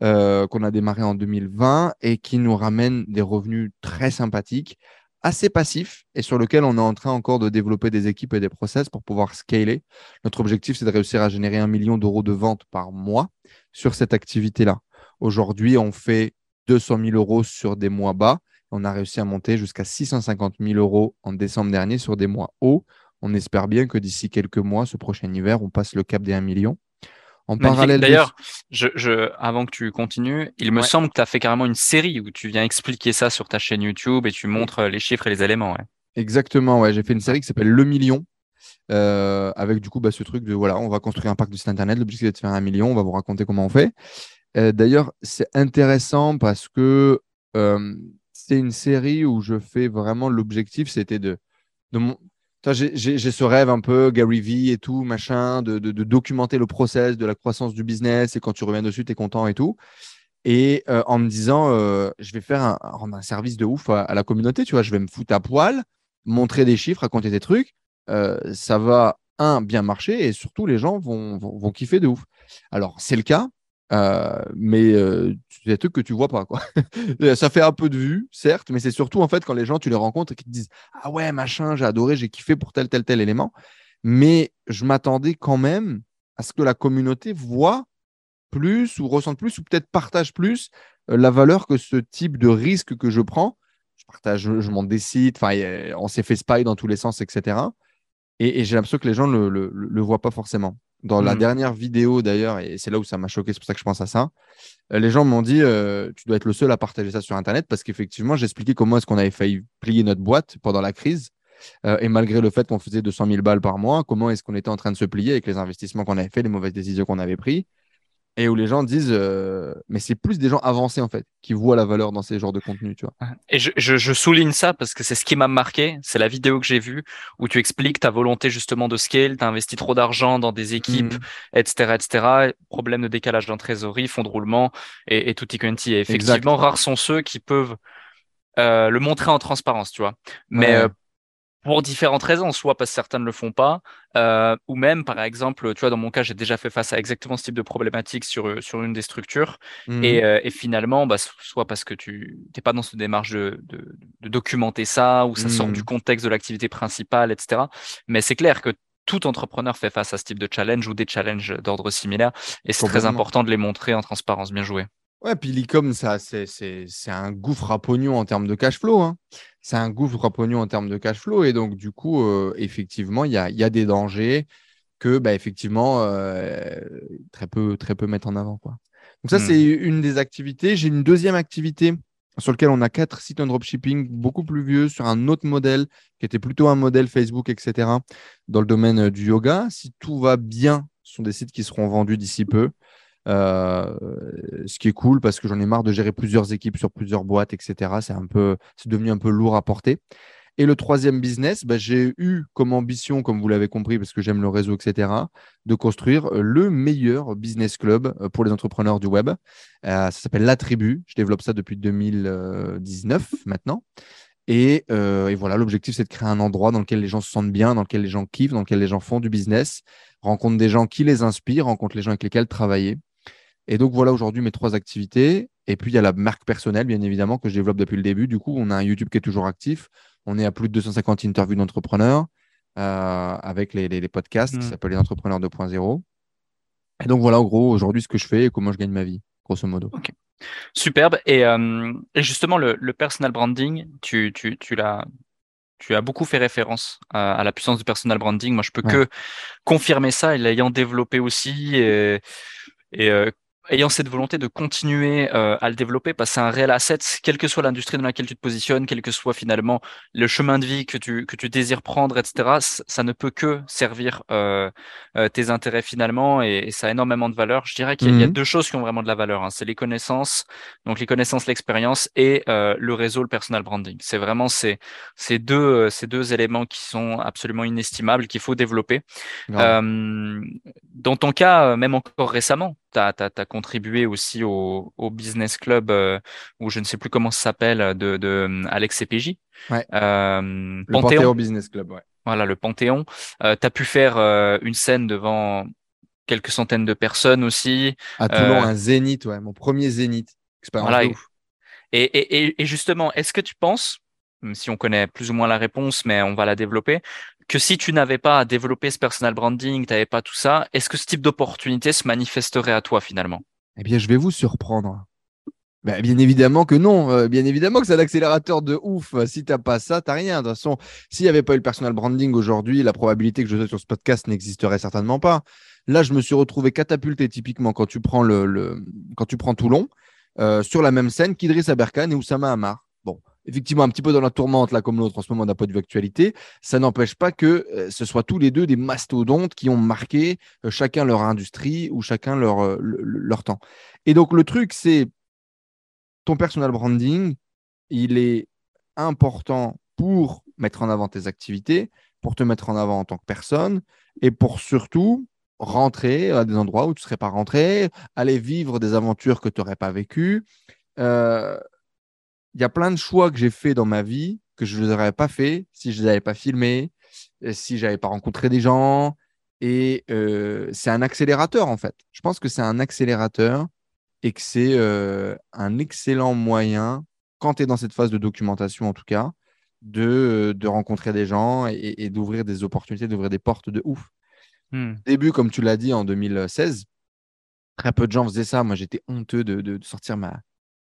qu'on a démarré en 2020 et qui nous ramène des revenus très sympathiques assez passif et sur lequel on est en train encore de développer des équipes et des process pour pouvoir scaler. Notre objectif, c'est de réussir à générer un million d'euros de ventes par mois sur cette activité-là. Aujourd'hui, on fait 200 000 euros sur des mois bas. On a réussi à monter jusqu'à 650 000 euros en décembre dernier sur des mois hauts. On espère bien que d'ici quelques mois, ce prochain hiver, on passe le cap des 1 million. En parallèle. D'ailleurs, je, je, avant que tu continues, il me semble que tu as fait carrément une série où tu viens expliquer ça sur ta chaîne YouTube et tu montres les chiffres et les éléments. Ouais. Exactement, ouais. J'ai fait une série qui s'appelle Le Million. Euh, avec du coup bah, ce truc de voilà, on va construire un parc de site internet. L'objectif est de faire un million. On va vous raconter comment on fait. Euh, d'ailleurs, c'est intéressant parce que euh, c'est une série où je fais vraiment l'objectif, c'était de, de, mon, j'ai ce rêve un peu, Gary Vee et tout, machin, de, documenter le process de la croissance du business et quand tu reviens dessus, tu es content et tout. Et euh, en me disant, euh, je vais faire un, service de ouf à, la communauté, tu vois, je vais me foutre à poil, montrer des chiffres, raconter des trucs. Euh, ça va, un, bien marcher et surtout, les gens vont, vont kiffer de ouf. Alors, c'est le cas. Euh, mais euh, c'est des trucs que tu vois pas quoi. ça fait un peu de vue, certes, mais c'est surtout en fait quand les gens tu les rencontres et qu'ils te disent ah ouais machin j'ai adoré j'ai kiffé pour tel tel tel élément. Mais je m'attendais quand même à ce que la communauté voit plus ou ressente plus ou peut-être partage plus euh, la valeur que ce type de risque que je prends. Je partage, je, monte des sites, enfin on s'est fait spy dans tous les sens, etc. Et, j'ai l'impression que les gens le, le voient pas forcément. Dans la mmh. dernière vidéo d'ailleurs, et c'est là où ça m'a choqué, c'est pour ça que je pense à ça, euh, les gens m'ont dit euh, tu dois être le seul à partager ça sur Internet parce qu'effectivement, j'expliquais comment est-ce qu'on avait failli plier notre boîte pendant la crise. Euh, et malgré le fait qu'on faisait 200 000 balles par mois, comment est-ce qu'on était en train de se plier avec les investissements qu'on avait fait, les mauvaises décisions qu'on avait prises et où les gens disent euh, mais c'est plus des gens avancés en fait qui voient la valeur dans ces genres de contenu tu vois. Et je, je, je souligne ça parce que c'est ce qui m'a marqué. C'est la vidéo que j'ai vue où tu expliques ta volonté justement de scale. Tu as investi trop d'argent dans des équipes etc mmh. etc problème de décalage en trésorerie fonds de roulement et, et tutti quanti et effectivement rares sont ceux qui peuvent euh, le montrer en transparence tu vois. Mais euh, pour différentes raisons, soit parce que certains ne le font pas, euh, ou même, par exemple, tu vois, dans mon cas, j'ai déjà fait face à exactement ce type de problématique sur, euh, sur une des structures, mmh et, euh, et, finalement, bah, soit parce que tu n'es pas dans cette démarche de, de, de, documenter ça, ou ça sort du mmh. contexte de l'activité principale, etc. Mais c'est clair que tout entrepreneur fait face à ce type de challenge ou des challenges d'ordre similaire, et c'est très important de les montrer en transparence. Bien joué. Ouais, puis l'e-com, c'est un gouffre à pognon en termes de cash flow. Hein. C'est un gouffre à pognon en termes de cash flow. Et donc, du coup, euh, effectivement, il y a, y a, des dangers que, bah, effectivement, euh, très, peu, très peu mettent en avant. Quoi. Donc, ça, c'est hmm. une des activités. J'ai une deuxième activité sur laquelle on a quatre sites en dropshipping beaucoup plus vieux sur un autre modèle qui était plutôt un modèle Facebook, etc. dans le domaine du yoga. Si tout va bien, ce sont des sites qui seront vendus d'ici peu. Euh, ce qui est cool parce que j'en ai marre de gérer plusieurs équipes sur plusieurs boîtes, etc. C'est un peu, c'est devenu un peu lourd à porter. Et le troisième business, bah, j'ai eu comme ambition, comme vous l'avez compris, parce que j'aime le réseau, etc., de construire le meilleur business club euh, pour les entrepreneurs du web. Euh, ça s'appelle La Tribu. Je développe ça depuis 2019 maintenant. Et, et voilà, l'objectif, c'est de créer un endroit dans lequel les gens se sentent bien, dans lequel les gens kiffent, dans lequel les gens font du business, rencontrent des gens qui les inspirent, rencontrent les gens avec lesquels travailler. Et donc voilà aujourd'hui mes trois activités. Et puis il y a la marque personnelle, bien évidemment, que je développe depuis le début. Du coup, on a un YouTube qui est toujours actif. On est à plus de 250 interviews d'entrepreneurs euh, avec les, les, podcasts qui mm. s'appellent les entrepreneurs 2.0. Et donc voilà, en gros, aujourd'hui, ce que je fais et comment je gagne ma vie, grosso modo. Superbe. Et, euh, et justement, le, le, personal branding, tu, tu, tu l'as tu as beaucoup fait référence à, la puissance du personal branding. Moi, je peux que confirmer ça, et l'ayant développé aussi. Et, et euh, ayant cette volonté de continuer euh, à le développer, parce que c'est un réel asset, quelle que soit l'industrie dans laquelle tu te positionnes, quel que soit finalement le chemin de vie que tu, que tu désires prendre, etc., ça ne peut que servir euh, euh, tes intérêts finalement et, ça a énormément de valeur. Je dirais qu'il y, a mmh deux choses qui ont vraiment de la valeur. Hein. C'est les connaissances, donc les connaissances, l'expérience et le réseau, le personal branding. C'est vraiment ces, ces, deux, ces deux éléments qui sont absolument inestimables, qu'il faut développer. dans ton cas, même encore récemment, tu as, contribué aussi au, business club, euh, ou je ne sais plus comment ça s'appelle, de, de euh, Alex CPJ. Ouais. Euh, le Panthéon. Business Club, ouais. Voilà, le Panthéon. tu as pu faire une scène devant quelques centaines de personnes aussi. À Toulon, un zénith, ouais, mon premier zénith. Expérience voilà, Et, et, et, justement, est-ce que tu penses, même si on connaît plus ou moins la réponse, mais on va la développer, que si tu n'avais pas à développer ce personal branding, tu n'avais pas tout ça, est-ce que ce type d'opportunité se manifesterait à toi finalement? Eh bien, je vais vous surprendre. Ben, bien évidemment que non. Euh, bien évidemment que c'est un accélérateur de ouf. Si tu n'as pas ça, tu n'as rien. De toute façon, s'il n'y avait pas eu le personal branding aujourd'hui, la probabilité que je sois sur ce podcast n'existerait certainement pas. Là, je me suis retrouvé catapulté typiquement quand tu prends, Toulon, euh, sur la même scène qu'Idriss Aberkan et Oussama Amar effectivement un petit peu dans la tourmente, là, comme l'autre en ce moment d'un point de vue actualité, ça n'empêche pas que euh, ce soit tous les deux des mastodontes qui ont marqué euh, chacun leur industrie ou chacun leur, euh, leur temps. Et donc, le truc, c'est ton personal branding, il est important pour mettre en avant tes activités, pour te mettre en avant en tant que personne et pour surtout rentrer à des endroits où tu ne serais pas rentré, aller vivre des aventures que tu n'aurais pas vécues il y a plein de choix que j'ai fait dans ma vie que je ne les aurais pas fait si je ne les avais pas filmés, euh, si je n'avais pas rencontré des gens. Et euh, c'est un accélérateur, en fait. Je pense que c'est un accélérateur et que c'est euh, un excellent moyen, quand tu es dans cette phase de documentation en tout cas, de, de rencontrer des gens et, d'ouvrir des opportunités, d'ouvrir des portes de ouf. Hmm. Début, comme tu l'as dit, en 2016, très peu de gens faisaient ça. Moi, j'étais honteux de, de sortir ma,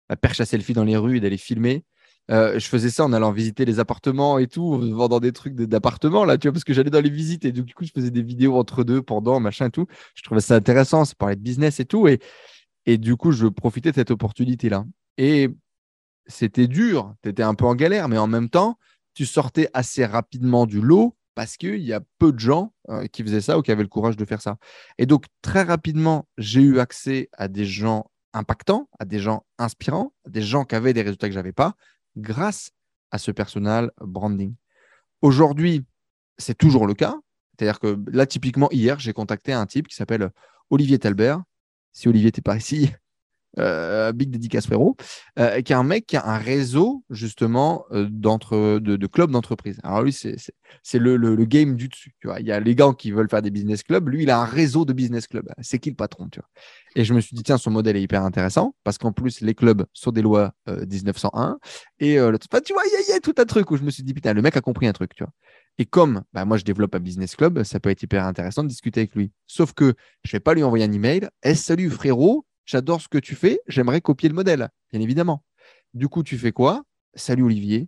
ma perche à selfie dans les rues et d'aller filmer. Euh, je faisais ça en allant visiter les appartements et tout, vendant des trucs d'appartements, là, tu vois, parce que j'allais dans les visites et du coup, je faisais des vidéos entre deux, pendant, machin et tout. Je trouvais ça intéressant, ça parlait de business et tout. Et, et du coup, je profitais de cette opportunité-là. Et c'était dur, tu étais un peu en galère, mais en même temps, tu sortais assez rapidement du lot parce qu'il y a peu de gens euh, qui faisaient ça ou qui avaient le courage de faire ça. Et donc, très rapidement, j'ai eu accès à des gens impactants, à des gens inspirants, à des gens qui avaient des résultats que je n'avais pas, grâce à ce personal branding. Aujourd'hui, c'est toujours le cas. C'est-à-dire que là, typiquement, hier, j'ai contacté un type qui s'appelle Olivier Talbert. Si Olivier n'était pas ici, euh, big dédicace frérot, euh, qui est un mec qui a un réseau justement euh, de, clubs d'entreprise. Alors lui, c'est le, le, game du dessus. Il y a les gars qui veulent faire des business clubs. Lui, il a un réseau de business clubs. C'est qui le patron tu vois? Et je me suis dit, tiens, son modèle est hyper intéressant parce qu'en plus, les clubs sont des lois 1901. Et le, tu vois, il y, a tout un truc où je me suis dit, putain, le mec a compris un truc. Tu vois. Et comme bah, moi, je développe un business club, ça peut être hyper intéressant de discuter avec lui. Sauf que je ne vais pas lui envoyer un email. Eh, salut frérot, j'adore ce que tu fais, j'aimerais copier le modèle, bien évidemment. Du coup, tu fais quoi? Salut Olivier,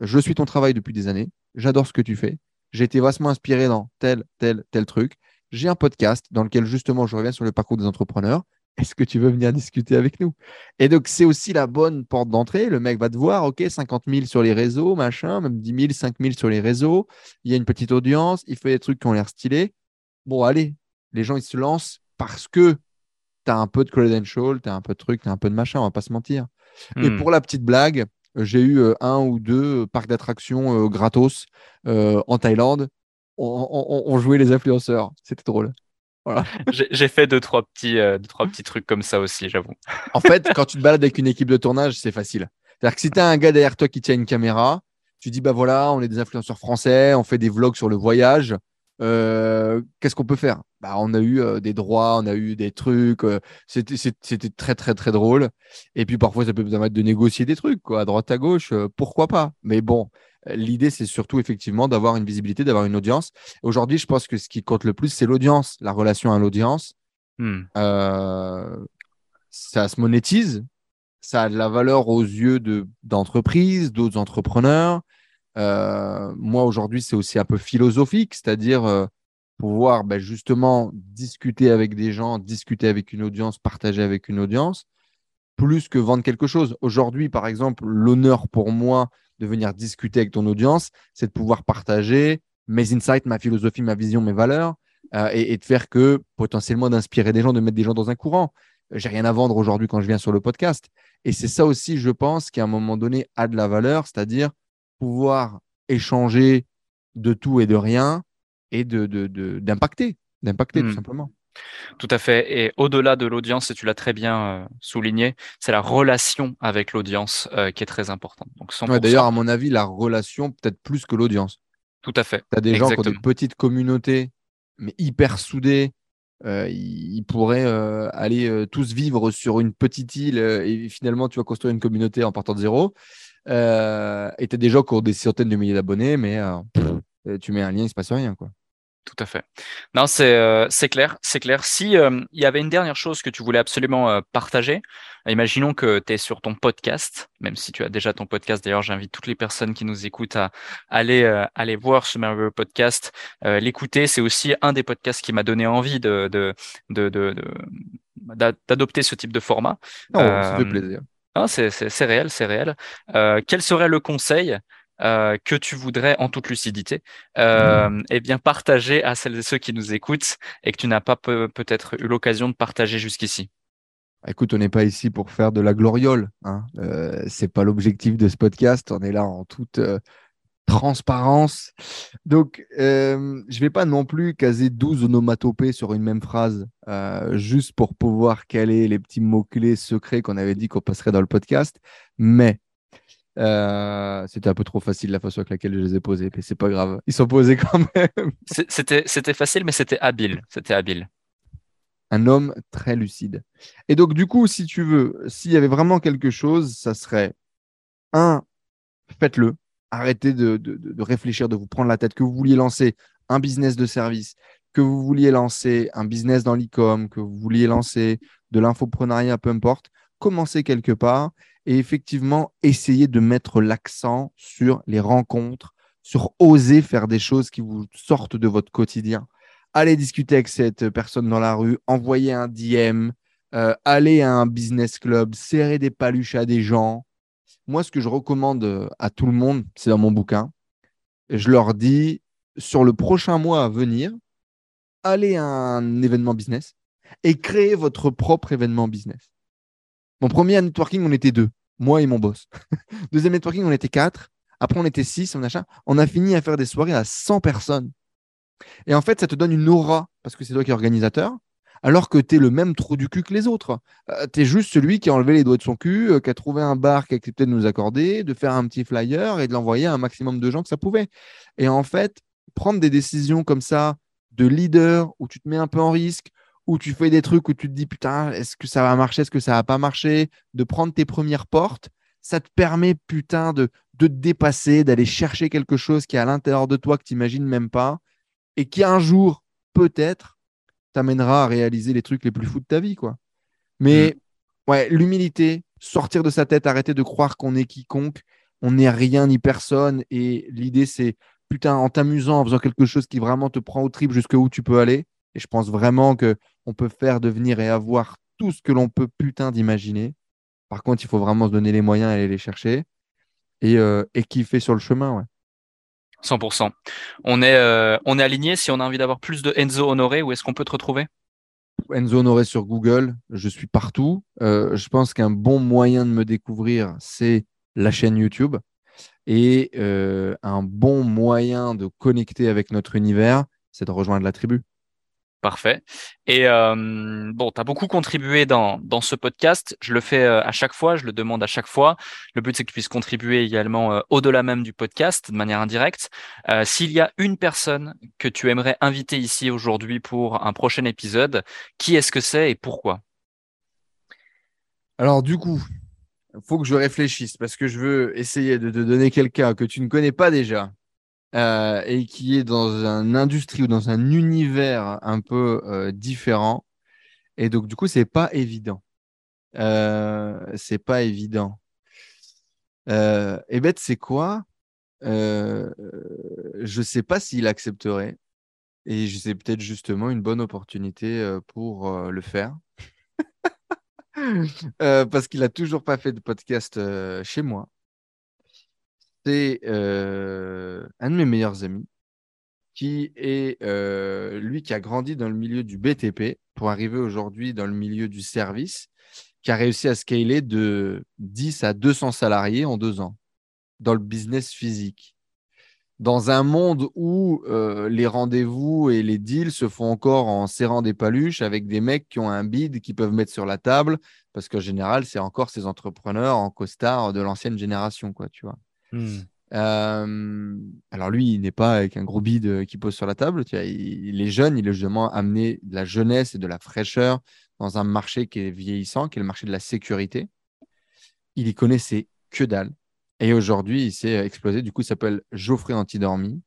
je suis ton travail depuis des années, j'adore ce que tu fais, j'ai été vastement inspiré dans tel, tel, tel truc. J'ai un podcast dans lequel justement je reviens sur le parcours des entrepreneurs. Est-ce que tu veux venir discuter avec nous? Et donc, c'est aussi la bonne porte d'entrée. Le mec va te voir, OK, 50 000 sur les réseaux, machin, même 10 000, 5 000 sur les réseaux. Il y a une petite audience, il fait des trucs qui ont l'air stylés. Bon, allez, les gens, ils se lancent parce que tu as un peu de credential, tu as un peu de truc, tu as un peu de machin, on va pas se mentir. Et hmm. pour la petite blague, j'ai eu euh, un ou deux parcs d'attractions euh, gratos euh, en Thaïlande. On, jouait les influenceurs. C'était drôle. Voilà. J'ai fait deux trois, petits, deux, trois petits trucs comme ça aussi, j'avoue. En fait, quand tu te balades avec une équipe de tournage, c'est facile. C'est-à-dire que si tu as un gars derrière toi qui tient une caméra, tu dis bah voilà, on est des influenceurs français, on fait des vlogs sur le voyage. Euh, qu'est-ce qu'on peut faire? Bah, On a eu euh, des droits, on a eu des trucs. Euh, c'était très, très, très drôle. Et puis parfois, ça peut permettre de négocier des trucs, quoi, à droite, à gauche. pourquoi pas? Mais bon, l'idée, c'est surtout effectivement d'avoir une visibilité, d'avoir une audience. Aujourd'hui, je pense que ce qui compte le plus, c'est l'audience, la relation à l'audience. Hmm. ça se monétise, ça a de la valeur aux yeux d'entreprises, d'autres entrepreneurs. Moi, aujourd'hui, c'est aussi un peu philosophique, c'est-à-dire pouvoir ben, justement discuter avec des gens, discuter avec une audience, partager avec une audience, plus que vendre quelque chose. Aujourd'hui, par exemple, l'honneur pour moi de venir discuter avec ton audience, c'est de pouvoir partager mes insights, ma philosophie, ma vision, mes valeurs, euh, et, de faire que potentiellement d'inspirer des gens, de mettre des gens dans un courant. J'ai rien à vendre aujourd'hui quand je viens sur le podcast. Et c'est ça aussi, je pense, qui à un moment donné a de la valeur, c'est-à-dire pouvoir échanger de tout et de rien et d'impacter, de, d'impacter tout hmm. simplement. Tout à fait. Et au-delà de l'audience, et tu l'as très bien euh, souligné, c'est la relation avec l'audience euh, qui est très importante. Donc, D'ailleurs, à mon avis, la relation peut-être plus que l'audience. Tout à fait. Tu as des gens qui ont des petites communautés, mais hyper soudées. Euh, ils pourraient aller tous vivre sur une petite île et finalement, tu vas construire une communauté en partant de zéro. Et tu as des gens qui ont des centaines de milliers d'abonnés, mais tu mets un lien, il ne se passe rien. Quoi. Tout à fait. Non, c'est euh, clair, c'est clair. Si euh, il y avait une dernière chose que tu voulais absolument euh, partager, imaginons que tu es sur ton podcast, même si tu as déjà ton podcast. D'ailleurs, j'invite toutes les personnes qui nous écoutent à aller aller voir ce merveilleux podcast, l'écouter. C'est aussi un des podcasts qui m'a donné envie de de de d'adopter ce type de format. Oh, ça fait plaisir. C'est réel, c'est réel. quel serait le conseil euh, que tu voudrais en toute lucidité euh, eh bien partager à celles et ceux qui nous écoutent et que tu n'as pas peut-être eu l'occasion de partager jusqu'ici? Écoute, on n'est pas ici pour faire de la gloriole. Hein. Euh, c'est pas l'objectif de ce podcast. On est là en toute euh, transparence. Donc, euh, je vais pas non plus caser 12 onomatopées sur une même phrase, juste pour pouvoir caler les petits mots-clés secrets qu'on avait dit qu'on passerait dans le podcast. Mais euh, c'était un peu trop facile la façon avec laquelle je les ai posés, mais c'est pas grave. Ils sont posés quand même. C'était, c'était facile, mais c'était habile. C'était habile. Un homme très lucide. Et donc, du coup, si tu veux, s'il y avait vraiment quelque chose, ça serait un, faites-le. Arrêtez de, réfléchir, de vous prendre la tête. Que vous vouliez lancer un business de service, que vous vouliez lancer un business dans l'e-com, que vous vouliez lancer de l'infoprenariat, peu importe, commencez quelque part et effectivement essayer de mettre l'accent sur les rencontres, sur oser faire des choses qui vous sortent de votre quotidien. Allez discuter avec cette personne dans la rue, envoyer un DM, euh, aller à un business club, serrer des paluches à des gens. Moi, ce que je recommande euh, à tout le monde, c'est dans mon bouquin. Je leur dis, sur le prochain mois à venir, allez à un événement business et créez votre propre événement business. Mon premier networking, on était deux, moi et mon boss. Deuxième networking, on était quatre. Après, on était six, on a, on a fini à faire des soirées à 100 personnes. Et en fait, ça te donne une aura, parce que c'est toi qui es organisateur, alors que tu es le même trou du cul que les autres. Euh, tu es juste celui qui a enlevé les doigts de son cul, euh, qui a trouvé un bar qui a accepté de nous accorder, de faire un petit flyer et de l'envoyer à un maximum de gens que ça pouvait. Et en fait, prendre des décisions comme ça de leader, où tu te mets un peu en risque, où tu fais des trucs où tu te dis putain, est-ce que ça va marcher, est-ce que ça va pas marcher, de prendre tes premières portes, ça te permet putain de, de te dépasser, d'aller chercher quelque chose qui est à l'intérieur de toi que tu n'imagines même pas et qui un jour, peut-être, t'amènera à réaliser les trucs les plus fous de ta vie. quoi. Mais mm. ouais, l'humilité, sortir de sa tête, arrêter de croire qu'on est quiconque, on n'est rien ni personne et l'idée c'est putain, en t'amusant, en faisant quelque chose qui vraiment te prend au trip jusqu'où tu peux aller, et je pense vraiment qu'on peut faire devenir et avoir tout ce que l'on peut putain d'imaginer. Par contre, il faut vraiment se donner les moyens et aller les chercher et, euh, et kiffer sur le chemin. Ouais. 100%. On est, euh, on est aligné. Si on a envie d'avoir plus de Enzo Honoré, où est-ce qu'on peut te retrouver? Enzo Honoré sur Google, je suis partout. Euh, je pense qu'un bon moyen de me découvrir, c'est la chaîne YouTube. Et un bon moyen de connecter avec notre univers, c'est de rejoindre la tribu. Parfait. Et euh, bon, tu as beaucoup contribué dans, ce podcast. Je le fais euh, à chaque fois, je le demande à chaque fois. Le but, c'est que tu puisses contribuer également euh, au-delà même du podcast, de manière indirecte. S'il y a une personne que tu aimerais inviter ici aujourd'hui pour un prochain épisode, qui est-ce que c'est et pourquoi? Alors du coup, il faut que je réfléchisse parce que je veux essayer de te donner quelqu'un que tu ne connais pas déjà euh, et qui est dans une industrie ou dans un univers un peu euh, différent. Et donc, du coup, c'est pas évident. Euh, c'est pas évident. Euh, et bête, c'est quoi? Je ne sais pas s'il accepterait. Et c'est peut-être justement une bonne opportunité pour le faire. parce qu'il n'a toujours pas fait de podcast chez moi. C'est un de mes meilleurs amis qui est lui qui a grandi dans le milieu du BTP pour arriver aujourd'hui dans le milieu du service, qui a réussi à scaler de 10 à 200 salariés en deux ans dans le business physique. Dans un monde où euh, les rendez-vous et les deals se font encore en serrant des paluches avec des mecs qui ont un bid qu'ils peuvent mettre sur la table, parce qu'en général, c'est encore ces entrepreneurs en costard de l'ancienne génération, quoi, tu vois. Hmm. Euh, alors lui, il n'est pas avec un gros bid euh, qui pose sur la table. Tu vois, il, est jeune, il a justement amené de la jeunesse et de la fraîcheur dans un marché qui est vieillissant, qui est le marché de la sécurité. Il y connaissait que dalle. Et aujourd'hui, il s'est explosé. Du coup, il s'appelle Geoffrey Antidormi.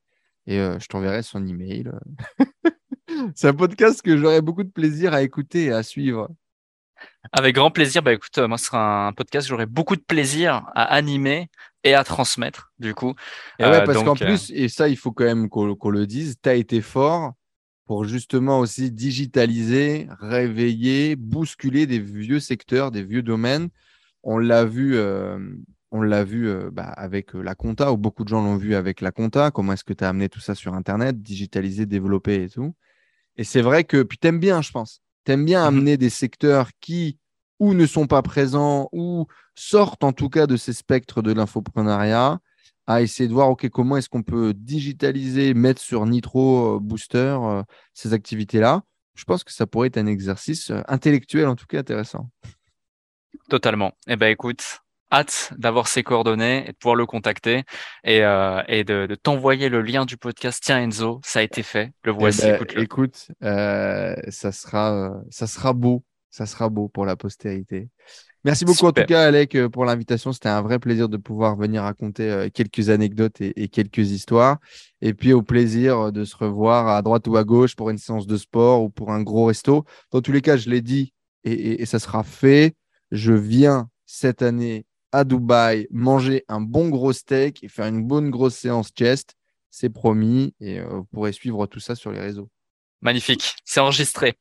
Et euh, je t'enverrai son email. C'est un podcast que j'aurais beaucoup de plaisir à écouter et à suivre. Avec grand plaisir. Bah écoute, moi, ce sera un podcast que j'aurai beaucoup de plaisir à animer et à transmettre, du coup. Et ouais, euh, parce qu'en euh, plus, et ça, il faut quand même qu'on le dise, tu as été fort pour justement aussi digitaliser, réveiller, bousculer des vieux secteurs, des vieux domaines. On l'a vu, on l'a vu euh, bah, avec euh, la compta, ou beaucoup de gens l'ont vu avec la compta. Comment est-ce que tu as amené tout ça sur Internet, digitalisé, développé et tout. Et c'est vrai que, puis t'aimes bien, je pense. T'aimes bien mmh amener des secteurs qui ou ne sont pas présents ou sortent en tout cas de ces spectres de l'infoprenariat à essayer de voir, OK, comment est-ce qu'on peut digitaliser, mettre sur Nitro euh, Booster ces activités-là. Je pense que ça pourrait être un exercice intellectuel, en tout cas intéressant. Totalement. Eh bien, écoute, hâte d'avoir ses coordonnées et de pouvoir le contacter et, euh, et de, de t'envoyer le lien du podcast. Tiens Enzo, ça a été fait. Le voici. Eh ben, écoute, euh, ça sera, euh, ça sera beau, ça sera beau pour la postérité. Merci beaucoup en tout cas Alec euh, pour l'invitation. C'était un vrai plaisir de pouvoir venir raconter euh, quelques anecdotes et, et, quelques histoires. Et puis au plaisir de se revoir à droite ou à gauche pour une séance de sport ou pour un gros resto. Dans tous les cas, je l'ai dit et, et, et ça sera fait. Je viens cette année à Dubaï, manger un bon gros steak et faire une bonne grosse séance chest. C'est promis et euh, vous pourrez suivre tout ça sur les réseaux. Magnifique, c'est enregistré.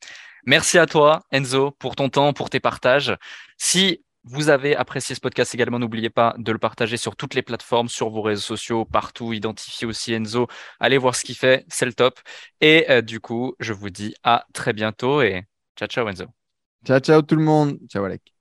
Merci à toi, Enzo, pour ton temps, pour tes partages. Si vous avez apprécié ce podcast également, n'oubliez pas de le partager sur toutes les plateformes, sur vos réseaux sociaux, partout. Identifiez aussi Enzo. Allez voir ce qu'il fait, c'est le top. Et euh, du coup, je vous dis à très bientôt et ciao, ciao Enzo. Ciao, ciao tout le monde. Ciao Alec.